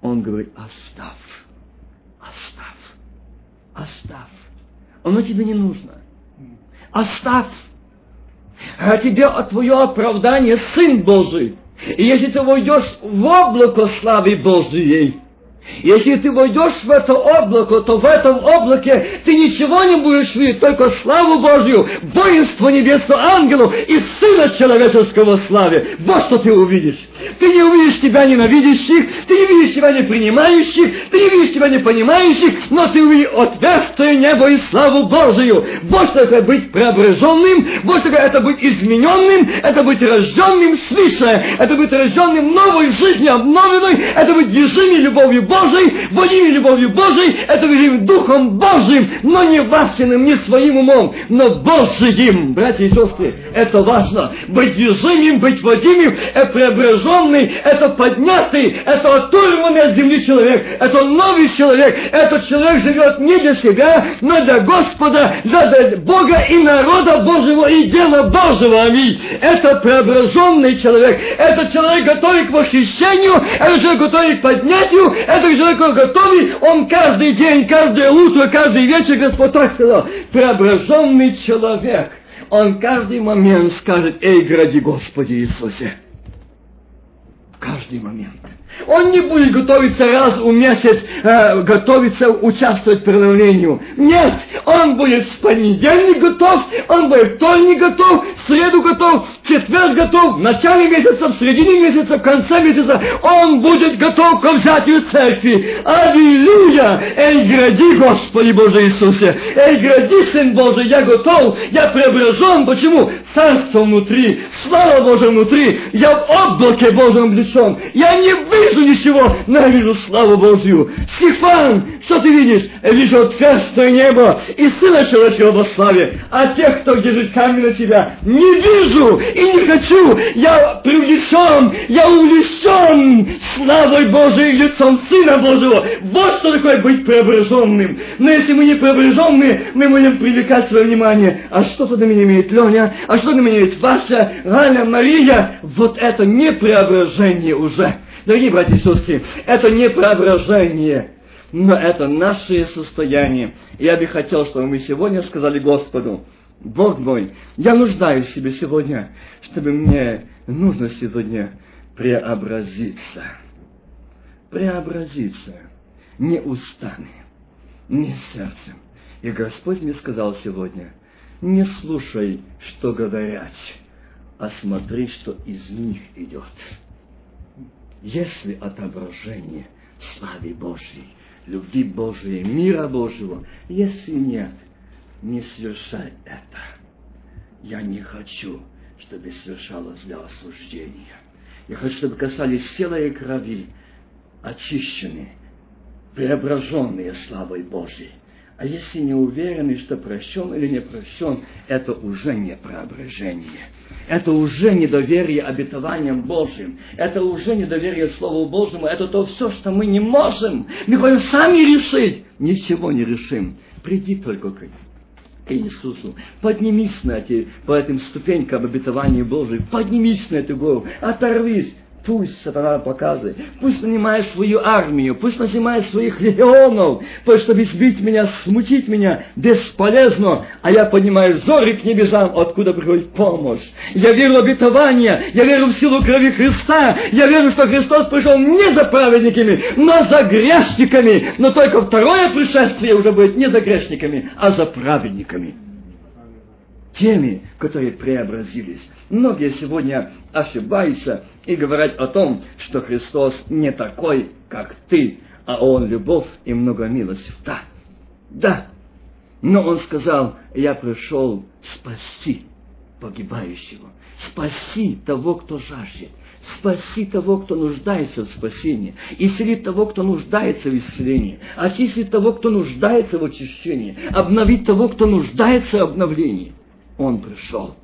Он говорит, оставь, оставь, оставь. Оно тебе не нужно. Оставь. А тебе твое оправдание Сын Божий. И если ты войдешь в облако славы Божией, если ты войдешь в это облако, то в этом облаке ты ничего не будешь видеть, только славу Божью, воинство небесного ангелов и Сына Человеческого славе. Вот что ты увидишь. Ты не увидишь тебя ненавидящих, ты не видишь тебя не принимающих, ты не видишь тебя не понимающих, но ты увидишь отверстие небо и славу Божию. Вот что это быть преображенным, вот что это быть измененным, это быть рожденным свыше, это быть рожденным новой жизнью, обновленной, это быть движимой любовью Божией, водимой любовью Божией, это быть Духом Божьим, но не Васиным, не своим умом, но Божьим. Братья и сестры, это важно. Быть движимым, быть водимым, это преображенный, это поднятый, это оторванный от земли человек, это новый человек, этот человек живет не для себя, но для Господа, для Бога и народа Божьего и дела Божьего. Аминь. Это преображенный человек, это человек готовый к восхищению, это человек готовый к поднятию, это человек готовый, он каждый день, каждое утро, каждый вечер, Господь так сказал, преображенный человек. Он каждый момент скажет, эй, гради Господи Иисусе каждый момент. Он не будет готовиться раз в месяц, э, готовиться участвовать в преломлению. Нет, он будет в понедельник готов, он будет в вторник готов, в среду готов, в четверг готов, в начале месяца, в середине месяца, в конце месяца. Он будет готов к взятию церкви. Аллилуйя! Эй, гради, Господи Боже Иисусе! Эй, гради, Сын Божий, я готов, я преображен. Почему? Царство внутри, слава Божия внутри, я в облаке Божьем облечен. Я не вижу ничего, но я вижу славу Божью. Стефан, что ты видишь? Я вижу царство небо и Сына Человечего во славе. А тех, кто держит камень на тебя, не вижу и не хочу. Я привлечен, я увлечен славой Божией лицом Сына Божьего. Вот что такое быть преображенным. Но если мы не преображенные, мы будем привлекать свое внимание. А что тогда меня имеет Леня? А что тогда меня имеет Вася, Галя, Мария? Вот это не преображение уже. Дорогие братья и сестры, это не преображение, но это наше состояние. Я бы хотел, чтобы мы сегодня сказали Господу, Бог мой, я нуждаюсь в себе сегодня, чтобы мне нужно сегодня преобразиться. Преобразиться. Не устами, не сердцем. И Господь мне сказал сегодня, не слушай, что говорят, а смотри, что из них идет если отображение славы Божьей, любви Божьей, мира Божьего, если нет, не совершай это. Я не хочу, чтобы совершалось для осуждения. Я хочу, чтобы касались тела и крови, очищенные, преображенные славой Божьей. А если не уверены, что прощен или не прощен, это уже не преображение. Это уже недоверие обетованиям Божьим. Это уже недоверие Слову Божьему. Это то все, что мы не можем. Мы хотим сами решить. Ничего не решим. Приди только к Иисусу. Поднимись на эти, по этим ступенькам обетования Божьих. Поднимись на эту гору. Оторвись. Пусть сатана показывает, пусть нанимает свою армию, пусть нанимает своих легионов, пусть чтобы сбить меня, смутить меня, бесполезно, а я поднимаю зоры к небесам, откуда приходит помощь. Я верю в обетование, я верю в силу крови Христа, я верю, что Христос пришел не за праведниками, но за грешниками, но только второе пришествие уже будет не за грешниками, а за праведниками теми, которые преобразились. Многие сегодня ошибаются и говорят о том, что Христос не такой, как ты, а Он любовь и много милости. Да, да. Но Он сказал, я пришел спасти погибающего, спаси того, кто жаждет, спаси того, кто нуждается в спасении, исцелить того, кто нуждается в исцелении, очистить того, кто нуждается в очищении, обновить того, кто нуждается в обновлении. Он пришел.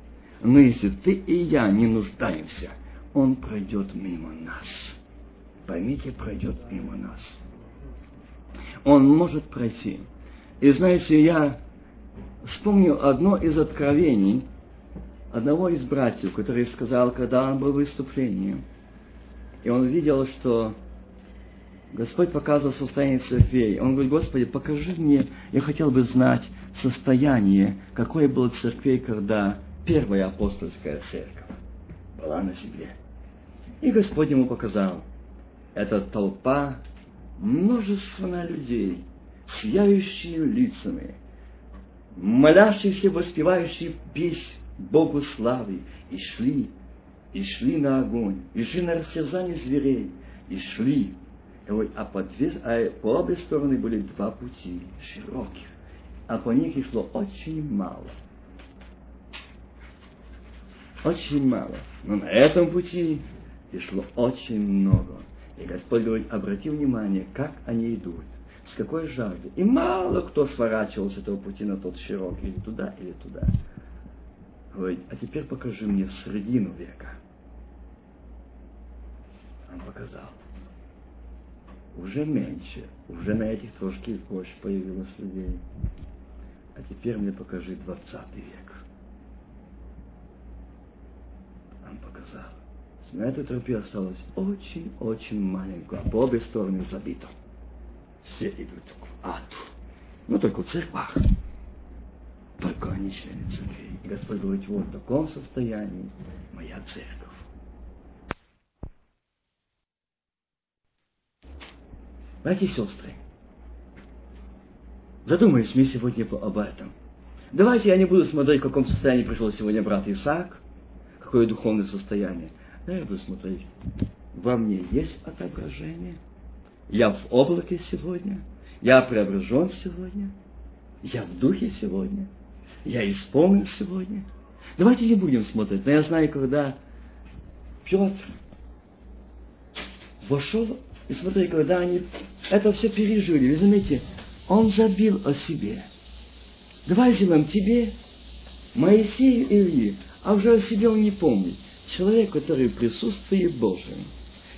Но если ты и я не нуждаемся, Он пройдет мимо нас. Поймите, пройдет мимо нас. Он может пройти. И знаете, я вспомнил одно из откровений, одного из братьев, который сказал, когда он был в выступлении, и он видел, что Господь показывал состояние церквей. Он говорит, Господи, покажи мне, я хотел бы знать состояние, какое было церквей, когда первая апостольская церковь была на земле. И Господь ему показал, это толпа, множество людей, сияющими лицами, молящиеся, воспевающие песнь Богу славы, и шли, и шли на огонь, и шли на растерзание зверей, и шли. А по, две, а по обе стороны были два пути, широких, а по них и шло очень мало. Очень мало. Но на этом пути и шло очень много. И Господь говорит, обрати внимание, как они идут, с какой жаждой. И мало кто сворачивал с этого пути на тот широкий, или туда, или туда. Говорит, а теперь покажи мне середину века. Он показал. Уже меньше, уже на этих трошки больше появилось людей. А теперь мне покажи двадцатый век. Он показал. На этой тропе осталось очень-очень маленькое, а по обе стороны забито. Все идут в ад. Ну, только в церквах. Только они члены церкви. Господь говорит, вот в таком состоянии моя церковь. Братья и сестры, задумались мы сегодня об этом. Давайте я не буду смотреть, в каком состоянии пришел сегодня брат Исаак, какое духовное состояние. Но я буду смотреть, во мне есть отображение. Я в облаке сегодня. Я преображен сегодня. Я в духе сегодня я исполнил сегодня. Давайте не будем смотреть. Но я знаю, когда Петр вошел, и смотри, когда они это все пережили, вы заметите, он забил о себе. Давай сделаем тебе, Моисею Ильи, а уже о себе он не помнит. Человек, который в присутствии Божьем,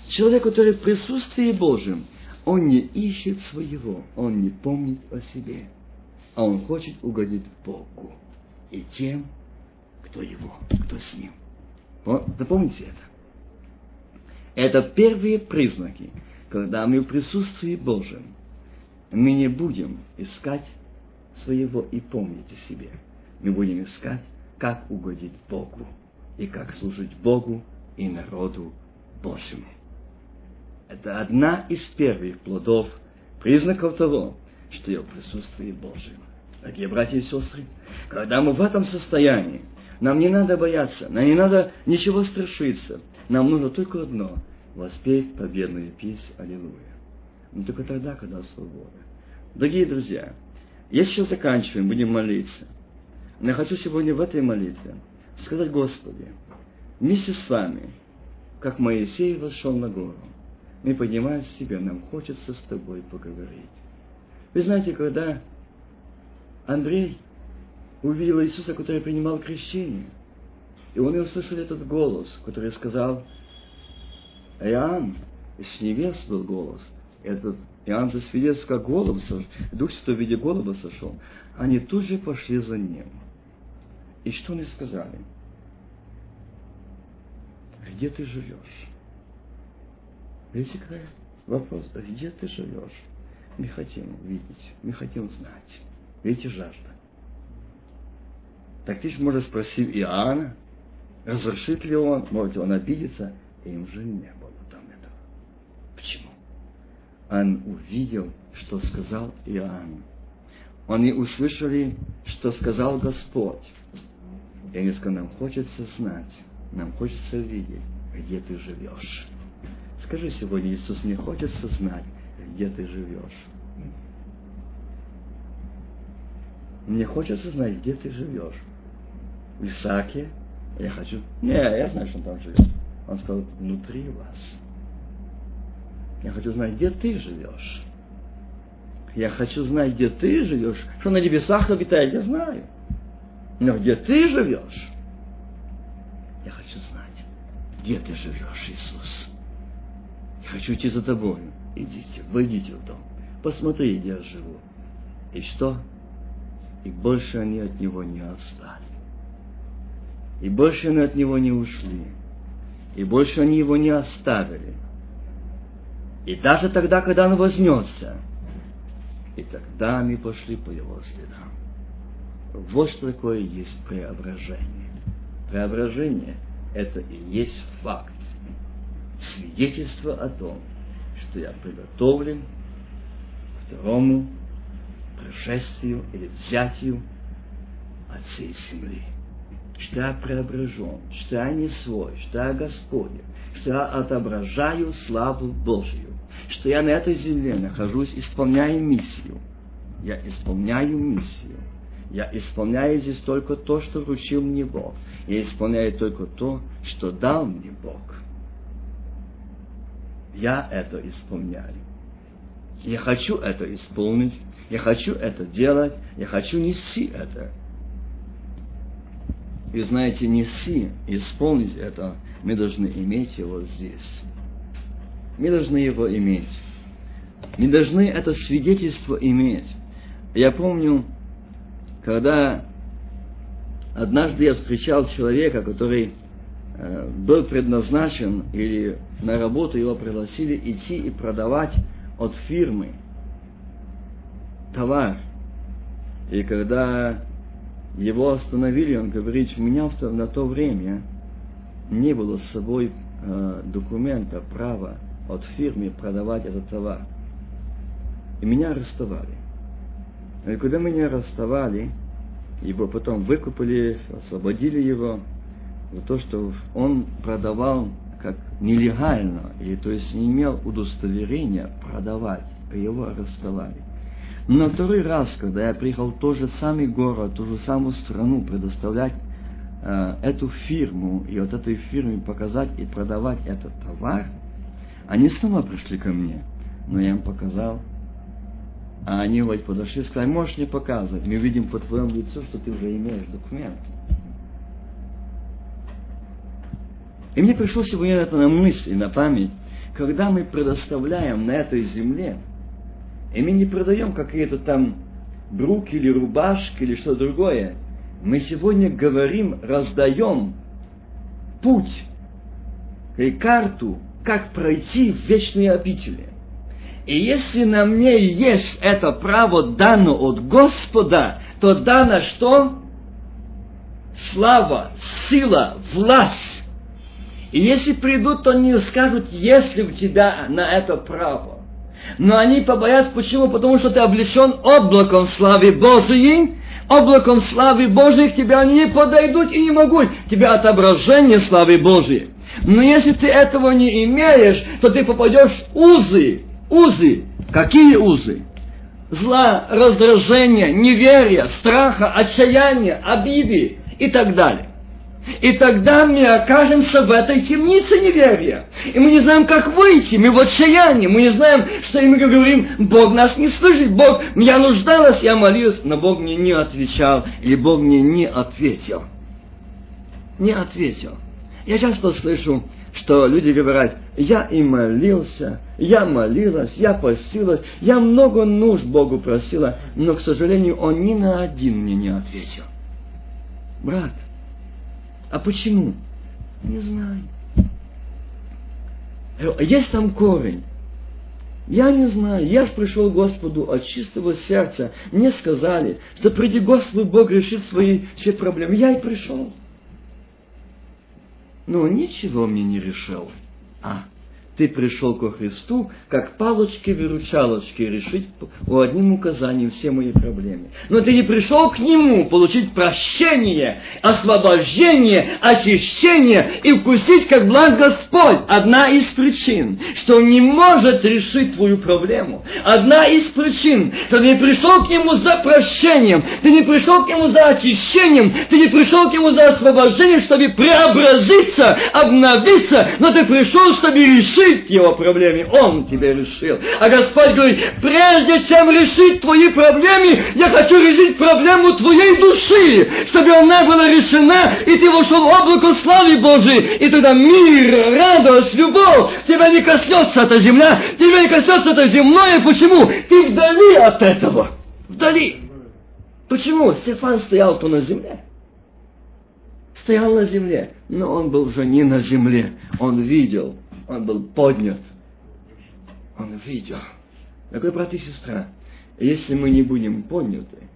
человек, который в присутствии Божьем, он не ищет своего, он не помнит о себе а он хочет угодить Богу и тем, кто его, кто с ним. Вот, запомните это. Это первые признаки, когда мы в присутствии Божьем, мы не будем искать своего и помнить о себе. Мы будем искать, как угодить Богу и как служить Богу и народу Божьему. Это одна из первых плодов, признаков того, что я в присутствии Божьем. Дорогие братья и сестры, когда мы в этом состоянии, нам не надо бояться, нам не надо ничего страшиться. Нам нужно только одно – воспеть победную песнь Аллилуйя. Но только тогда, когда свобода. Дорогие друзья, если сейчас заканчиваем, будем молиться. Но я хочу сегодня в этой молитве сказать Господи, вместе с вами, как Моисей вошел на гору, мы поднимаем себя, нам хочется с тобой поговорить. Вы знаете, когда Андрей увидел Иисуса, который принимал крещение. И он услышал этот голос, который сказал, Иоанн, из небес был голос. Этот Иоанн засвидетельствовал, как голубь Дух Святой в виде голуба сошел. Они тут же пошли за ним. И что они сказали? Где ты живешь? Видите, какой вопрос? Где ты живешь? Мы хотим видеть, мы хотим знать. Видите, жажда. Тактично можно спросить Иоанна, разрешит ли он, может он обидеться, и им же не было там этого. Почему? Он увидел, что сказал Иоанн. Они услышали, что сказал Господь. И они сказали, нам хочется знать, нам хочется видеть, где ты живешь. Скажи сегодня, Иисус, мне хочется знать, где ты живешь. Мне хочется знать, где ты живешь. В Исааке. Я хочу... Не, я знаю, что он там живет. Он сказал, внутри вас. Я хочу знать, где ты живешь. Я хочу знать, где ты живешь. Что на небесах обитает, я знаю. Но где ты живешь, я хочу знать, где ты живешь, Иисус. Я хочу идти за тобой. Идите, войдите в дом. Посмотри, где я живу. И что? и больше они от него не отстали. И больше они от него не ушли. И больше они его не оставили. И даже тогда, когда он вознесся, и тогда они пошли по его следам. Вот что такое есть преображение. Преображение – это и есть факт, свидетельство о том, что я приготовлен к второму пришествию или взятию от всей земли. Что преображен, что я не свой, что Господь, что отображаю славу Божью, что я на этой земле нахожусь, исполняя миссию. Я исполняю миссию. Я исполняю здесь только то, что вручил мне Бог. Я исполняю только то, что дал мне Бог. Я это исполняю. Я хочу это исполнить, я хочу это делать, я хочу нести это. И знаете, нести, исполнить это, мы должны иметь его здесь. Мы должны его иметь. Мы должны это свидетельство иметь. Я помню, когда однажды я встречал человека, который э, был предназначен или на работу его пригласили идти и продавать от фирмы товар. И когда его остановили, он говорит, у меня на то время не было с собой э, документа, права от фирмы продавать этот товар. И меня арестовали. И когда меня арестовали, его потом выкупили, освободили его за то, что он продавал как нелегально, или то есть не имел удостоверения продавать, его арестовали. На второй раз, когда я приехал в тот же самый город, ту же самую страну предоставлять э, эту фирму и от этой фирмы показать и продавать этот товар, они снова пришли ко мне, но я им показал. А они вот подошли и сказали, можешь не показывать, мы видим по твоему лицу, что ты уже имеешь документ. И мне пришло сегодня это на мысль, на память, когда мы предоставляем на этой земле и мы не продаем какие-то там бруки или рубашки или что другое. Мы сегодня говорим, раздаем путь и карту, как пройти в вечные обители. И если на мне есть это право дано от Господа, то дано что? Слава, сила, власть. И если придут, то не скажут, если у тебя на это право. Но они побоятся, почему? Потому что ты облечен облаком славы Божией, облаком славы Божией к тебе не подойдут и не могут. Тебя отображение славы Божией. Но если ты этого не имеешь, то ты попадешь в узы. Узы. Какие узы? Зла, раздражения, неверия, страха, отчаяния, обиды и так далее. И тогда мы окажемся в этой темнице неверия. И мы не знаем, как выйти. Мы в отчаянии. Мы не знаем, что и мы говорим, Бог нас не слышит. Бог, я нуждалась, я молилась, но Бог мне не отвечал. Или Бог мне не ответил. Не ответил. Я часто слышу, что люди говорят, я и молился, я молилась, я постилась, я много нужд Богу просила, но, к сожалению, Он ни на один мне не ответил. Брат, а почему? Не знаю. Есть там корень. Я не знаю, я ж пришел к Господу от чистого сердца. Мне сказали, что приди Господу Бог решит свои все проблемы. Я и пришел. Но ничего мне не решил. А, ты пришел ко Христу, как палочки-выручалочки решить по одним указанием все мои проблемы. Но ты не пришел к Нему получить прощение, освобождение, очищение и вкусить, как благ Господь. Одна из причин, что Он не может решить твою проблему. Одна из причин, что ты не пришел к Нему за прощением, ты не пришел к Нему за очищением, ты не пришел к Нему за освобождением, чтобы преобразиться, обновиться, но ты пришел, чтобы решить решить его проблеме, он тебе решил. А Господь говорит, прежде чем решить твои проблемы, я хочу решить проблему твоей души, чтобы она была решена, и ты вошел в облако славы Божией, и тогда мир, радость, любовь, тебя не коснется эта земля, тебя не коснется это земное, почему? Ты вдали от этого, вдали. Почему? Стефан стоял то на земле. стоял на земле, но он был уже не на земле. Он видел, он был поднят. Он видел. Дорогой брат и сестра, если мы не будем подняты,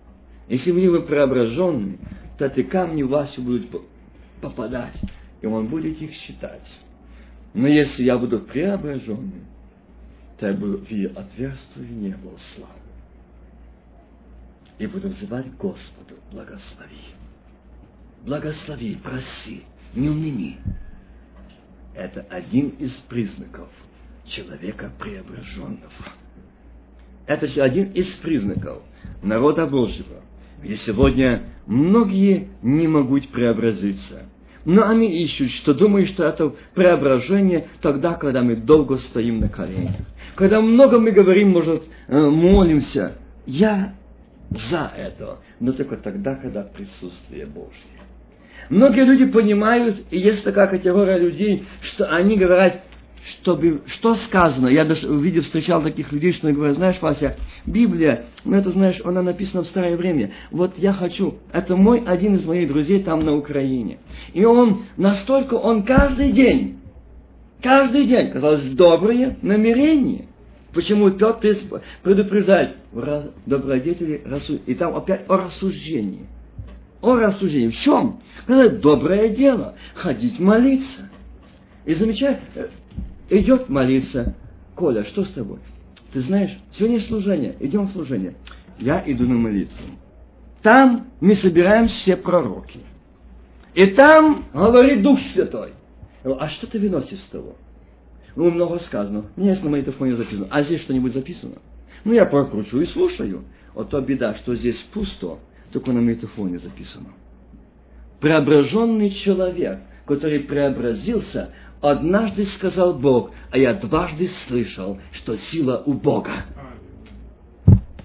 если мы не будем преображены, то эти камни в вас будут попадать, и он будет их считать. Но если я буду преображенным, то я буду видеть отверстие небо славы. И буду взывать Господу, благослови. Благослови, проси, не умени. Это один из признаков человека преображенного. Это один из признаков народа Божьего, где сегодня многие не могут преобразиться. Но они ищут, что думают, что это преображение тогда, когда мы долго стоим на коленях. Когда много мы говорим, может, э, молимся. Я за это, но только тогда, когда присутствие Божье. Многие люди понимают, и есть такая категория людей, что они говорят, чтобы, что сказано, я даже увидев, встречал таких людей, что они говорят, знаешь, Вася, Библия, ну это, знаешь, она написана в старое время. Вот я хочу, это мой, один из моих друзей там на Украине. И он настолько, он каждый день, каждый день, казалось, добрые намерения. Почему Петр предупреждает, добродетели, и там опять о рассуждении. О рассуждении. В чем? Когда доброе дело, ходить молиться. И замечай, идет молиться. Коля, что с тобой? Ты знаешь, сегодня служение, идем в служение. Я иду на молитву. Там мы собираемся все пророки. И там говорит Дух Святой. А что ты выносишь с того? Ну, много сказано. Мне есть на магнитофоне записано. А здесь что-нибудь записано? Ну, я прокручу и слушаю. Вот то беда, что здесь пусто, только на магнитофоне записано. Преображенный человек, который преобразился, Однажды сказал Бог, а я дважды слышал, что сила у Бога.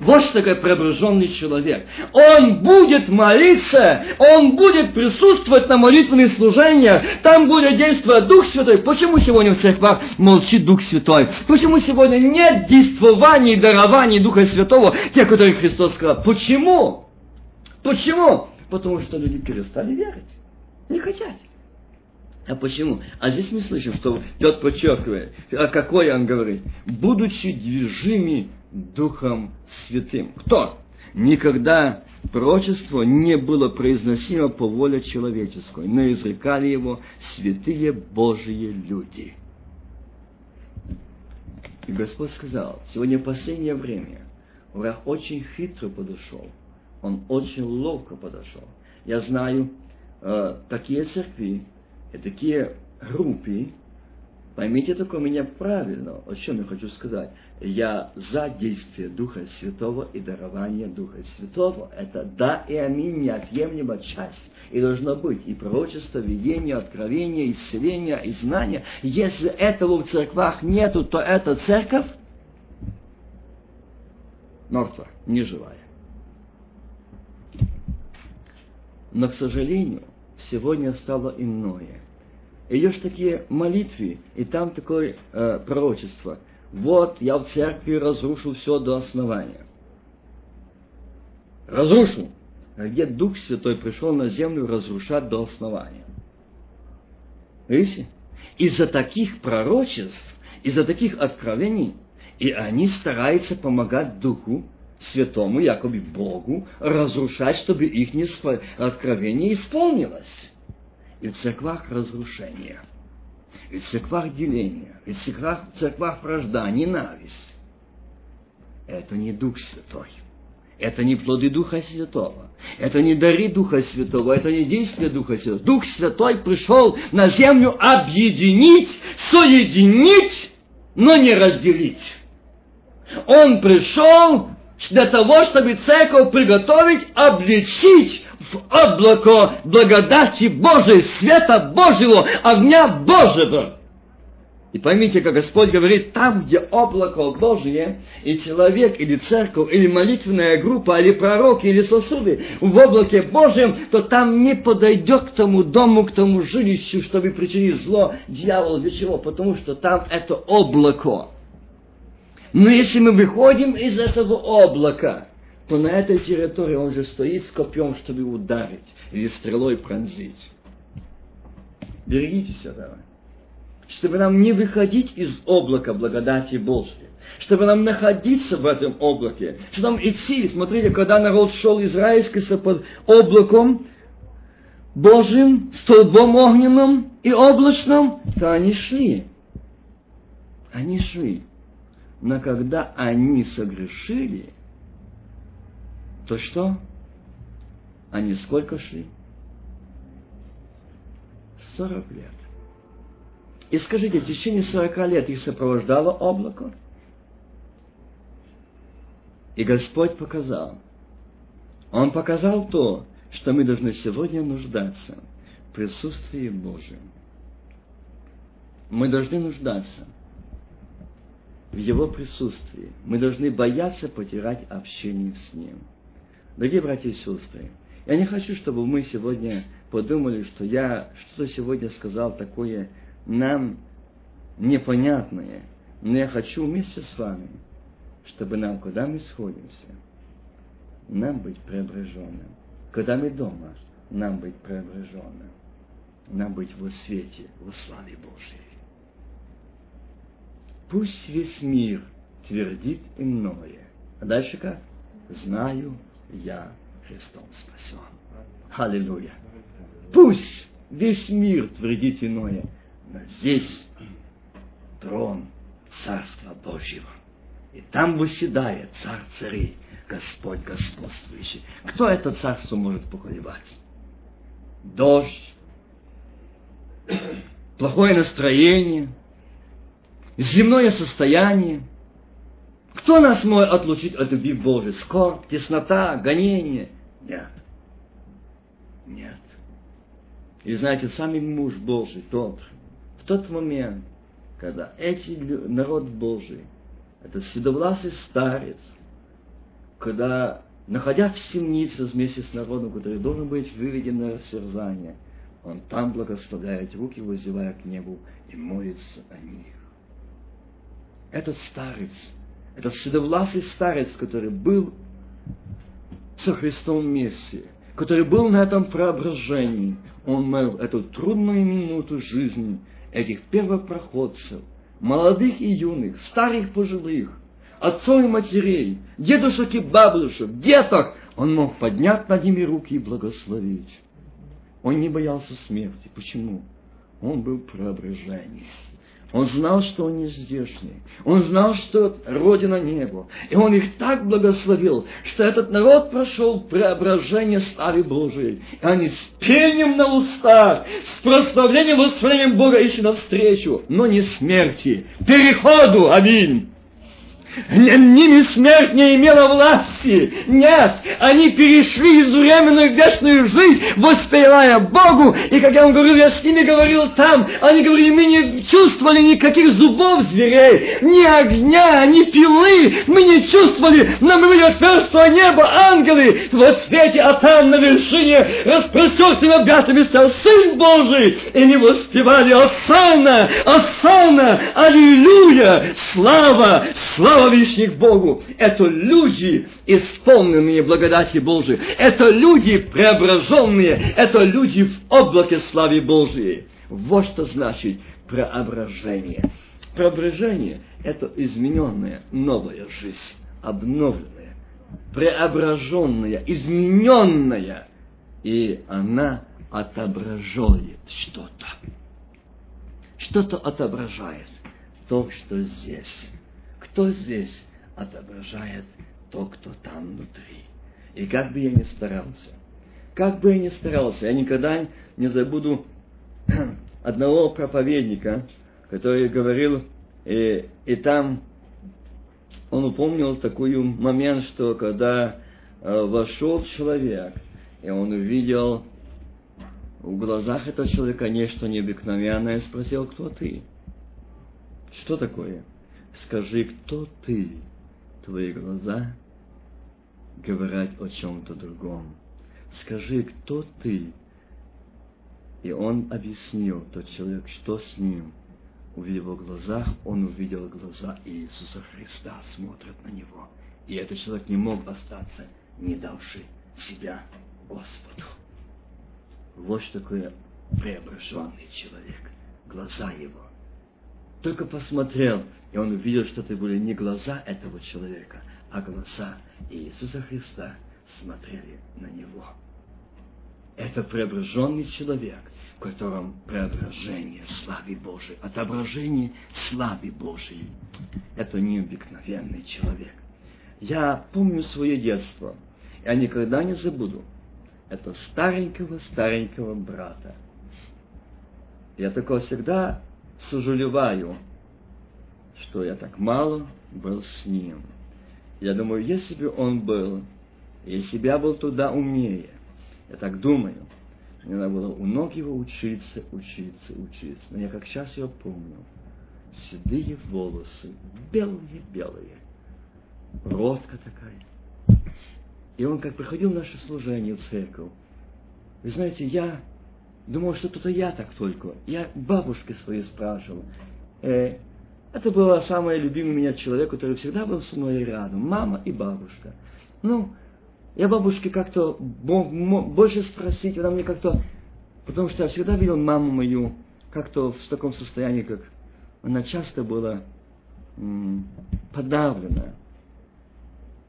Вот что такой преображенный человек. Он будет молиться, он будет присутствовать на молитвенных служениях, там будет действовать Дух Святой. Почему сегодня в церквах молчит Дух Святой? Почему сегодня нет действований, дарований Духа Святого, те, которые Христос сказал? Почему? Почему? Потому что люди перестали верить. Не хотят. А почему? А здесь мы слышим, что Петр подчеркивает, а какой он говорит? Будучи движими Духом Святым. Кто? Никогда пророчество не было произносимо по воле человеческой, но изрекали его святые Божьи люди. И Господь сказал, сегодня последнее время враг очень хитро подошел, он очень ловко подошел. Я знаю э, такие церкви, и такие группы, поймите только меня правильно, о чем я хочу сказать. Я за действие Духа Святого и дарование Духа Святого. Это да и аминь, неотъемлемая часть. И должно быть и пророчество, видение, откровение, исцеление, и знание. Если этого в церквах нету, то эта церковь мертва, неживая. Но, к сожалению, сегодня стало иное. Идешь такие молитвы, и там такое э, пророчество. Вот я в церкви разрушу все до основания. Разрушу. А где Дух Святой пришел на землю разрушать до основания? Видите? Из-за таких пророчеств, из-за таких откровений, и они стараются помогать Духу Святому, якобы Богу, разрушать, чтобы их откровение исполнилось и в церквах разрушение, и в церквах деление, и в церквах, в церквах вражда, ненависть. Это не Дух Святой. Это не плоды Духа Святого. Это не дары Духа Святого. Это не действие Духа Святого. Дух Святой пришел на землю объединить, соединить, но не разделить. Он пришел для того, чтобы церковь приготовить, обличить, в облако благодати Божией, света Божьего, огня Божьего. И поймите, как Господь говорит, там, где облако Божие, и человек, или церковь, или молитвенная группа, или пророк, или сосуды в облаке Божьем, то там не подойдет к тому дому, к тому жилищу, чтобы причинить зло дьяволу. Для чего? Потому что там это облако. Но если мы выходим из этого облака, то на этой территории он же стоит с копьем, чтобы ударить или стрелой пронзить. Берегитесь этого. Чтобы нам не выходить из облака благодати Божьей. Чтобы нам находиться в этом облаке. Чтобы нам идти. Смотрите, когда народ шел израильский под облаком Божьим, столбом огненным и облачным, то они шли. Они шли. Но когда они согрешили, то что? Они сколько шли? Сорок лет. И скажите, в течение сорока лет их сопровождало облако? И Господь показал. Он показал то, что мы должны сегодня нуждаться в присутствии Божьем. Мы должны нуждаться в Его присутствии. Мы должны бояться потерять общение с Ним. Дорогие братья и сестры, я не хочу, чтобы мы сегодня подумали, что я что-то сегодня сказал такое нам непонятное, но я хочу вместе с вами, чтобы нам, куда мы сходимся, нам быть преображенным. Когда мы дома, нам быть преображенным. Нам быть во свете, во славе Божьей. Пусть весь мир твердит иное. А дальше как? Знаю я Христом спасен. Аллилуйя. Пусть весь мир твердит иное. Но здесь трон Царства Божьего. И там выседает царь царей, Господь господствующий. Кто это царство может поколебать? Дождь, плохое настроение, земное состояние. Кто нас может отлучить от любви Божией? Скорбь, теснота, гонение? Нет. Нет. И знаете, сами муж Божий, тот, в тот момент, когда эти народ Божий, этот седовласый старец, когда, находясь в темнице вместе с народом, который должен быть выведен на растерзание, он там благословляет руки, воздевая к небу, и молится о них. Этот старец, этот седовласый старец, который был со Христом вместе, который был на этом преображении, он мэр эту трудную минуту жизни этих первопроходцев, молодых и юных, старых пожилых, отцов и матерей, дедушек и бабушек, деток, он мог поднять над ними руки и благословить. Он не боялся смерти. Почему? Он был преображение. Он знал, что он не здешний. Он знал, что Родина небо. И он их так благословил, что этот народ прошел преображение славы Божией. И они с пением на устах, с прославлением, восславлением Бога ищут навстречу, но не смерти, переходу. Аминь. Ними смерть не имела власти. Нет, они перешли из временной в вечную жизнь, воспевая Богу. И я вам говорил, я с ними говорил там, они говорили, мы не чувствовали никаких зубов зверей, ни огня, ни пилы. Мы не чувствовали, нам были отверстия неба, ангелы в свете, а там на вершине распростертыми объятыми стал Сын Божий. И не воспевали Осана, Осана, Аллилуйя, слава, слава слава Богу. Это люди, исполненные благодати Божией. Это люди преображенные. Это люди в облаке славы Божией. Вот что значит преображение. Преображение – это измененная новая жизнь, обновленная, преображенная, измененная. И она отображает что-то. Что-то отображает то, что здесь кто здесь отображает то, кто там внутри. И как бы я ни старался, как бы я ни старался, я никогда не забуду одного проповедника, который говорил, и, и там он упомнил такой момент, что когда э, вошел человек, и он увидел в глазах этого человека нечто необыкновенное, спросил, кто ты? Что такое? Скажи, кто ты? Твои глаза говорят о чем-то другом. Скажи, кто ты? И он объяснил, тот человек, что с ним. В его глазах он увидел глаза Иисуса Христа, смотрят на него. И этот человек не мог остаться, не давший себя Господу. Вот что такое преображенный человек, глаза его. Только посмотрел, и он увидел, что это были не глаза этого человека, а глаза Иисуса Христа смотрели на него. Это преображенный человек, в котором преображение славы Божией, отображение славы Божией. Это необыкновенный человек. Я помню свое детство. Я никогда не забуду. Это старенького-старенького брата. Я такого всегда сожалеваю, что я так мало был с ним. Я думаю, если бы он был, если бы я был туда умнее, я так думаю, мне надо было у ног его учиться, учиться, учиться. Но я как сейчас его помню. Седые волосы, белые-белые, ротка такая. И он как приходил в наше служение в церковь. Вы знаете, я думал, что это я так только. Я бабушке своей спрашивал. Э, это был самый любимый меня человек, который всегда был со мной рядом. Мама и бабушка. Ну, я бабушке как-то больше спросить, она мне как-то... Потому что я всегда видел маму мою как-то в таком состоянии, как она часто была подавлена.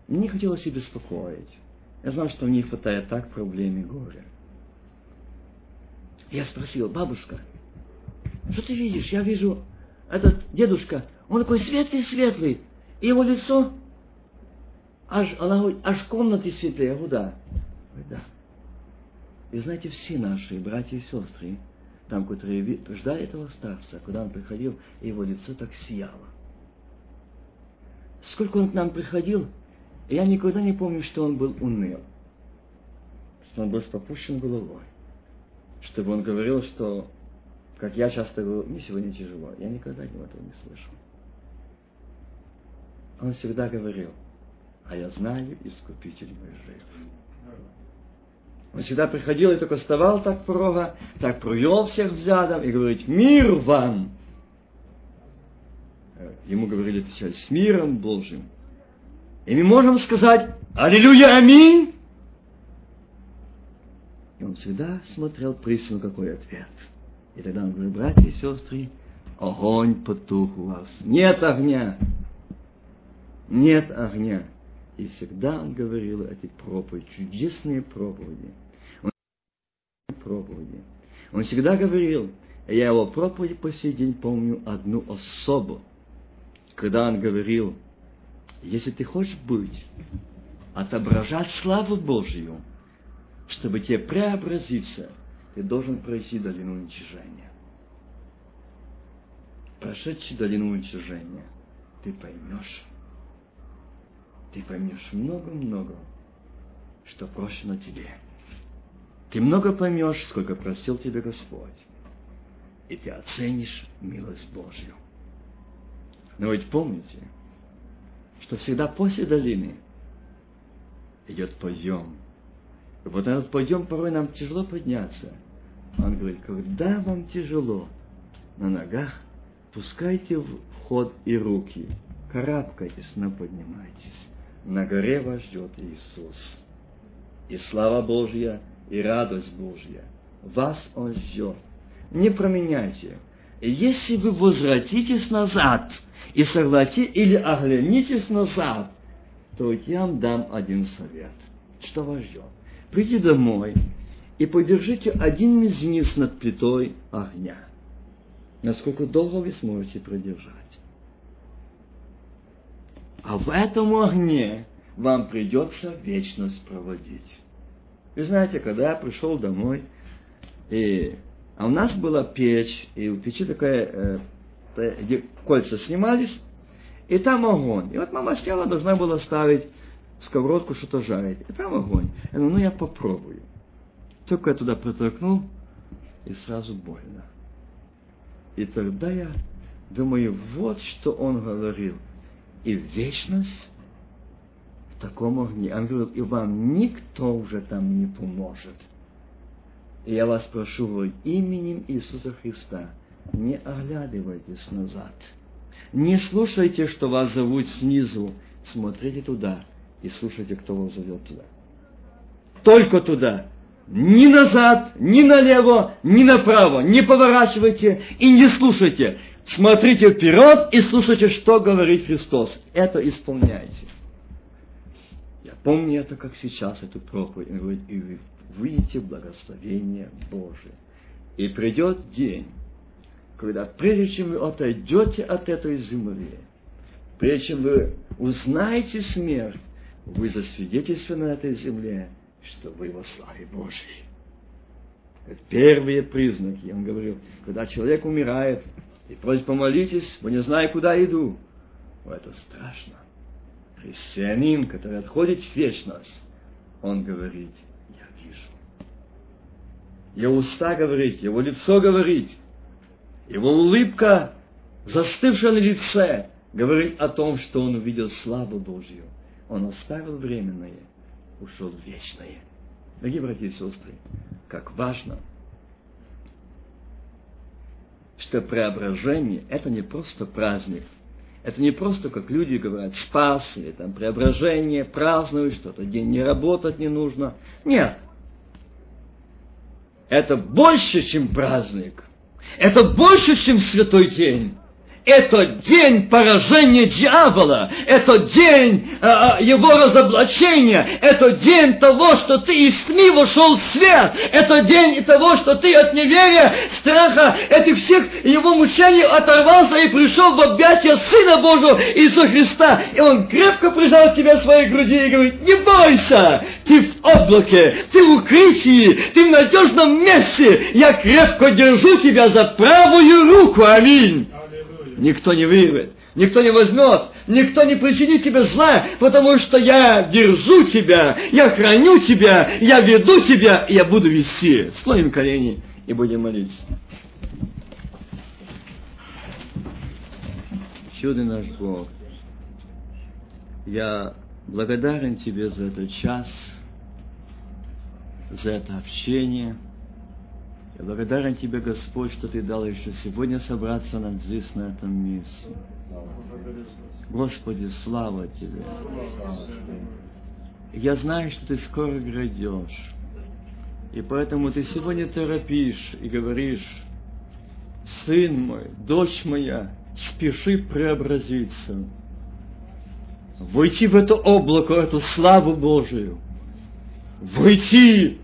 Не хотелось ее беспокоить. Я знал, что у них хватает так проблем и горя. Я спросил, бабушка, что ты видишь? Я вижу, этот дедушка, он такой светлый-светлый, и его лицо, аж, она говорит, аж комнаты светлые. Я говорю, да. Говорит, да. И знаете, все наши братья и сестры, там, которые ждали этого старца, когда он приходил, и его лицо так сияло. Сколько он к нам приходил, я никогда не помню, что он был уныл, что он был с попущенной головой чтобы он говорил, что, как я часто говорю, мне сегодня тяжело. Я никогда от него этого не слышал. Он всегда говорил, а я знаю, Искупитель мой жив. Он всегда приходил и только вставал так порога, так провел всех взглядом и говорит, мир вам! Ему говорили, отвечать, с миром Божьим. И мы можем сказать, аллилуйя, аминь, и он всегда смотрел пристально, какой ответ. И тогда он говорит, братья и сестры, огонь потух у вас. Нет огня. Нет огня. И всегда он говорил эти проповеди, чудесные проповеди. Он проповеди. Он всегда говорил, я его проповеди по сей день помню одну особу, когда он говорил, если ты хочешь быть, отображать славу Божию, чтобы тебе преобразиться, ты должен пройти долину уничижения. Прошедший долину уничижения, ты поймешь, ты поймешь много-много, что прощено тебе. Ты много поймешь, сколько просил тебе Господь. И ты оценишь милость Божью. Но ведь помните, что всегда после долины идет подъем вот этот подъем порой нам тяжело подняться. Он говорит, когда вам тяжело на ногах, пускайте в ход и руки, карабкайтесь, но поднимайтесь. На горе вас ждет Иисус. И слава Божья, и радость Божья. Вас Он ждет. Не променяйте. Если вы возвратитесь назад и согласитесь или оглянитесь назад, то я вам дам один совет. Что вас ждет? Придите домой и подержите один мизинец над плитой огня. Насколько долго вы сможете продержать. А в этом огне вам придется вечность проводить. Вы знаете, когда я пришел домой, и, а у нас была печь, и у печи такая, э, где кольца снимались, и там огонь. И вот мама сначала должна была ставить сковородку что-то жарить. И там огонь. Я говорю, ну я попробую. Только я туда протолкнул, и сразу больно. И тогда я думаю, вот что он говорил. И вечность в таком огне. Он говорил, и вам никто уже там не поможет. И я вас прошу во именем Иисуса Христа, не оглядывайтесь назад. Не слушайте, что вас зовут снизу. Смотрите туда, и слушайте, кто вас зовет туда. Только туда. Ни назад, ни налево, ни направо. Не поворачивайте и не слушайте. Смотрите вперед и слушайте, что говорит Христос. Это исполняйте. Я помню это, как сейчас, эту проповедь. И вы выйдете благословение Божие. И придет день, когда прежде чем вы отойдете от этой земли, прежде чем вы узнаете смерть, вы засвидетельствованы на этой земле, что вы во славе Божьей. Это первые признаки. Он говорил, когда человек умирает, и просит помолитесь, бо не знаю, куда иду. О, это страшно. Христианин, который отходит в вечность, он говорит, я вижу. Его уста говорит, его лицо говорит, его улыбка, застывшая на лице, говорит о том, что он увидел славу Божью. Он оставил временное, ушел в вечное. Дорогие братья и сестры, как важно, что преображение – это не просто праздник. Это не просто, как люди говорят, спас, или там преображение, празднуют что-то, день не работать не нужно. Нет. Это больше, чем праздник. Это больше, чем святой день. Это день поражения дьявола, это день э, его разоблачения, это день того, что ты из тьмы вошел в свет, это день того, что ты от неверия, страха, этих всех его мучений оторвался и пришел в объятия Сына Божьего Иисуса Христа. И Он крепко прижал тебя в своей груди и говорит, не бойся, ты в облаке, ты в укрытии, ты в надежном месте, я крепко держу тебя за правую руку. Аминь никто не вырвет, никто не возьмет, никто не причинит тебе зла, потому что я держу тебя, я храню тебя, я веду тебя, и я буду вести. Склоним колени и будем молиться. Чудный наш Бог, я благодарен Тебе за этот час, за это общение – благодарен Тебе, Господь, что Ты дал еще сегодня собраться нам здесь, на этом месте. Господи, слава Тебе. Я знаю, что Ты скоро грядешь. И поэтому Ты сегодня торопишь и говоришь, Сын мой, дочь моя, спеши преобразиться. Войти в это облако, эту славу Божию. Войти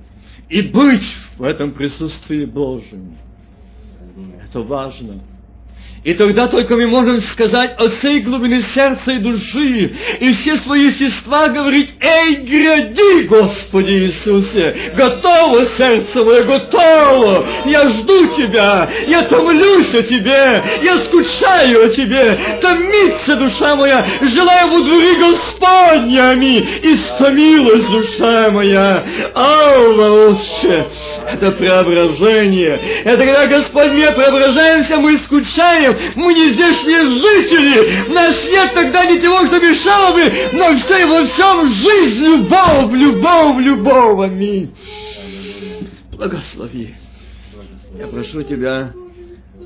и быть в этом присутствии Божьем. Это важно. И тогда только мы можем сказать от всей глубины сердца и души, и все свои естества говорить, «Эй, гряди, Господи Иисусе! Готово сердце мое, готово! Я жду Тебя! Я томлюсь о Тебе! Я скучаю о Тебе! Томится душа моя! Желаю в двери Господня! Аминь! Истомилась душа моя! Алла, Отче! Это преображение! Это когда, Господь, мы преображаемся, мы скучаем, мы не здешние жители, нас нет тогда ничего, что мешало бы, но все и во всем жизнь, любовь, любовь, любовь, аминь. Благослови. Я прошу Тебя,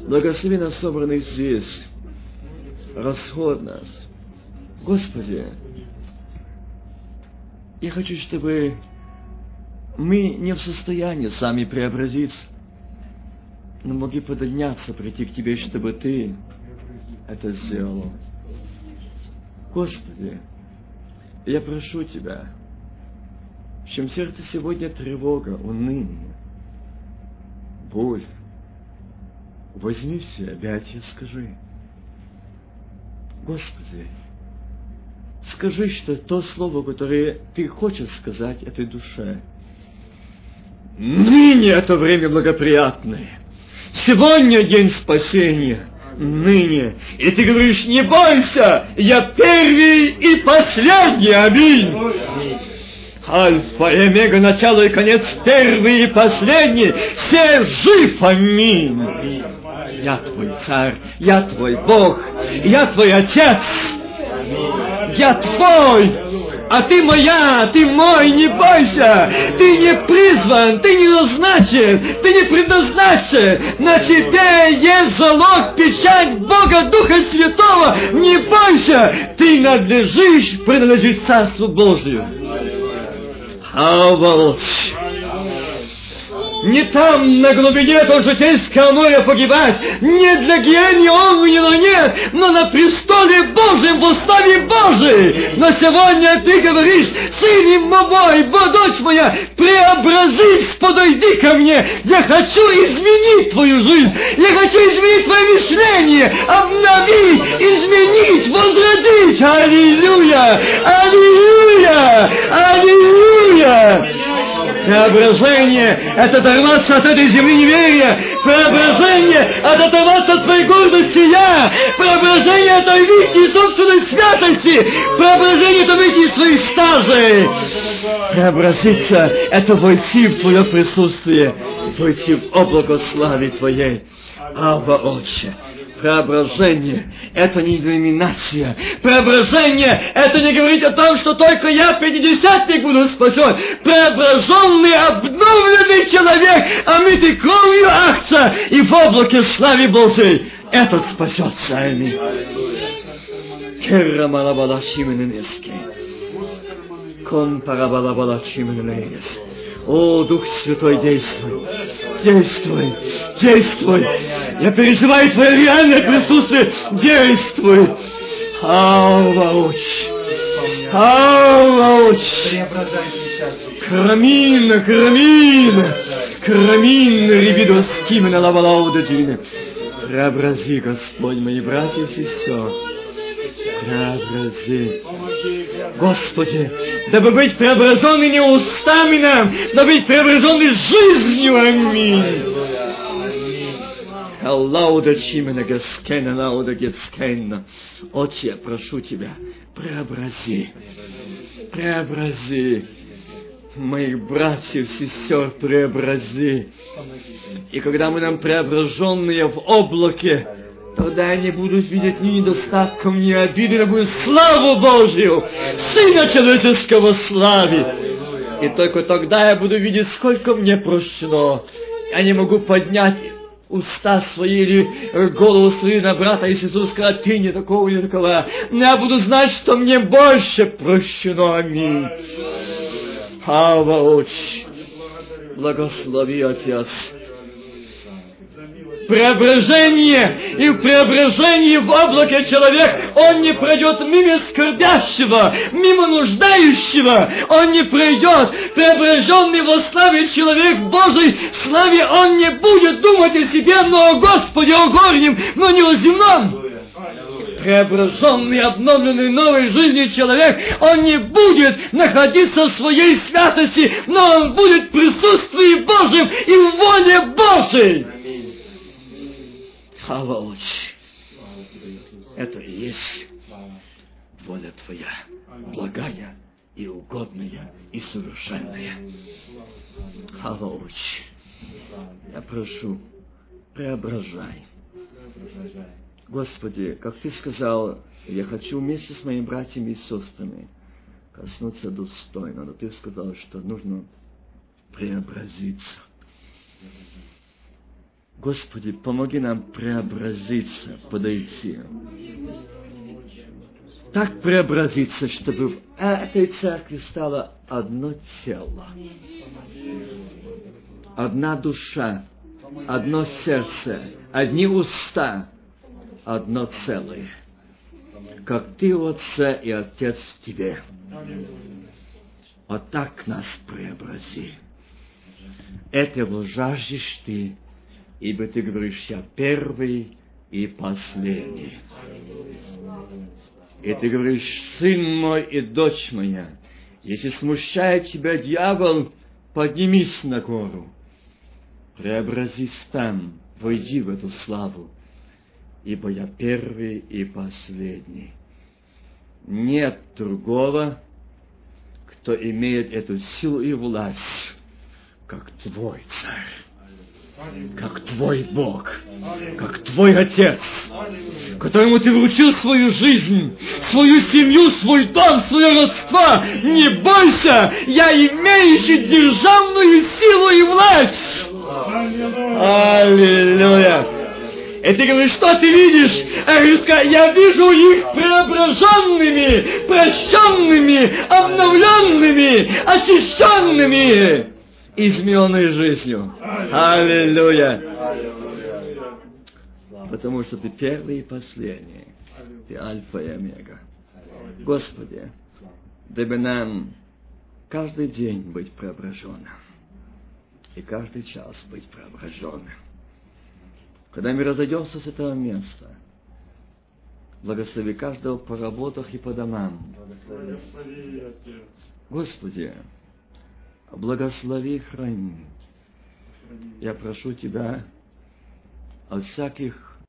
благослови нас собранных здесь, расход нас. Господи, я хочу, чтобы мы не в состоянии сами преобразиться, но могли подняться, прийти к Тебе, чтобы Ты это сделал. Господи, я прошу Тебя, в чем сердце сегодня тревога, уныние, боль, возьми все объятия, скажи, Господи, скажи, что то слово, которое Ты хочешь сказать этой душе, ныне это время благоприятное, Сегодня день спасения, ныне. И ты говоришь, не бойся, я первый и последний, аминь. Альфа и Омега, начало и конец, первый и последний, все жив, аминь. Я твой царь, я твой Бог, я твой Отец, я твой, а ты моя, ты мой, не бойся, ты не призван, ты не назначен, ты не предназначен, на тебе есть залог, печать Бога Духа Святого, не бойся, ты надлежишь, принадлежишь Царству Божию. Обалдеть! Не там, на глубине этого житейского моря погибать, не для гиени огненного нет, но на престоле Божьем, в славе Божией. Но сегодня ты говоришь, сын мой, дочь моя, преобразись, подойди ко мне. Я хочу изменить твою жизнь, я хочу изменить твое мышление, обновить, изменить, возродить. Аллилуйя! Аллилуйя! Аллилуйя! Преображение – это оторваться от этой земли неверия. Преображение – это оторваться от своей гордости «я». Преображение – это из собственной святости. Преображение – это выйти из своих стажей. Преобразиться – это войти в Твое присутствие, войти в облако славы Твоей. Ава Отче, Преображение – это не деноминация. Преображение – это не говорить о том, что только я, пятидесятник, буду спасен. Преображенный, обновленный человек, омытый кровью акция и в облаке славы Божией, этот спасется. Шимененески. Кон парабалабала шимененески. О, Дух Святой, действуй, действуй, действуй. Я переживаю Твое реальное присутствие. Действуй. Аллауч. Аллауч. Крамин, крамин, крамин, ребидос кимена лавалауда дина. Преобрази, Господь, мои братья и сестры. Преобрази. Господи, дабы быть преображенными не устами нам, но быть преображенными жизнью. Аминь. Аллауда чимена гаскена, лауда гецкена. Отче, прошу Тебя, преобрази, преобрази моих братьев, сестер, преобрази. И когда мы нам преображенные в облаке, Тогда я не буду видеть ни недостатков, ни обиды, я буду славу Божью, Сына Человеческого славить. И только тогда я буду видеть, сколько мне прощено. Я не могу поднять уста свои или голову свою на брата и сестру сказать, ты не такого, не такого. Но я буду знать, что мне больше прощено. Аминь. Ава, благослови, Отец преображение, и в преображении в облаке человек, он не пройдет мимо скорбящего, мимо нуждающего, он не пройдет, преображенный во славе человек Божий, славе он не будет думать о себе, но о Господе, о горнем, но не о земном преображенный, обновленный новой жизнью человек, он не будет находиться в своей святости, но он будет в присутствии Божьем и в воле Божьей. Отче! Это и есть воля Твоя, благая и угодная и совершенная. Отче! Я прошу, преображай. Господи, как Ты сказал, я хочу вместе с моими братьями и сестрами коснуться достойно, но Ты сказал, что нужно преобразиться. Господи, помоги нам преобразиться, подойти. Так преобразиться, чтобы в этой церкви стало одно тело, одна душа, одно сердце, одни уста, одно целое. Как Ты в Отце и Отец Тебе. Вот так нас преобрази. Этого жаждешь Ты, ибо ты говоришь, я первый и последний. И ты говоришь, сын мой и дочь моя, если смущает тебя дьявол, поднимись на гору, преобразись там, войди в эту славу, ибо я первый и последний. Нет другого, кто имеет эту силу и власть, как твой царь как твой Бог, как твой Отец, которому ты вручил свою жизнь, свою семью, свой дом, свое родство. Не бойся, я имеющий державную силу и власть. Аллилуйя. И ты говоришь, что ты видишь? А я вижу их преображенными, прощенными, обновленными, очищенными. Измененной жизнью. Аллилуйя! Потому что ты первый и последний. Ты альфа и омега. Господи, дабы нам каждый день быть преображенным. И каждый час быть преображенным. Когда мы разойдемся с этого места, благослови каждого по работах и по домам. Господи, благослови, храни. Я прошу Тебя от всяких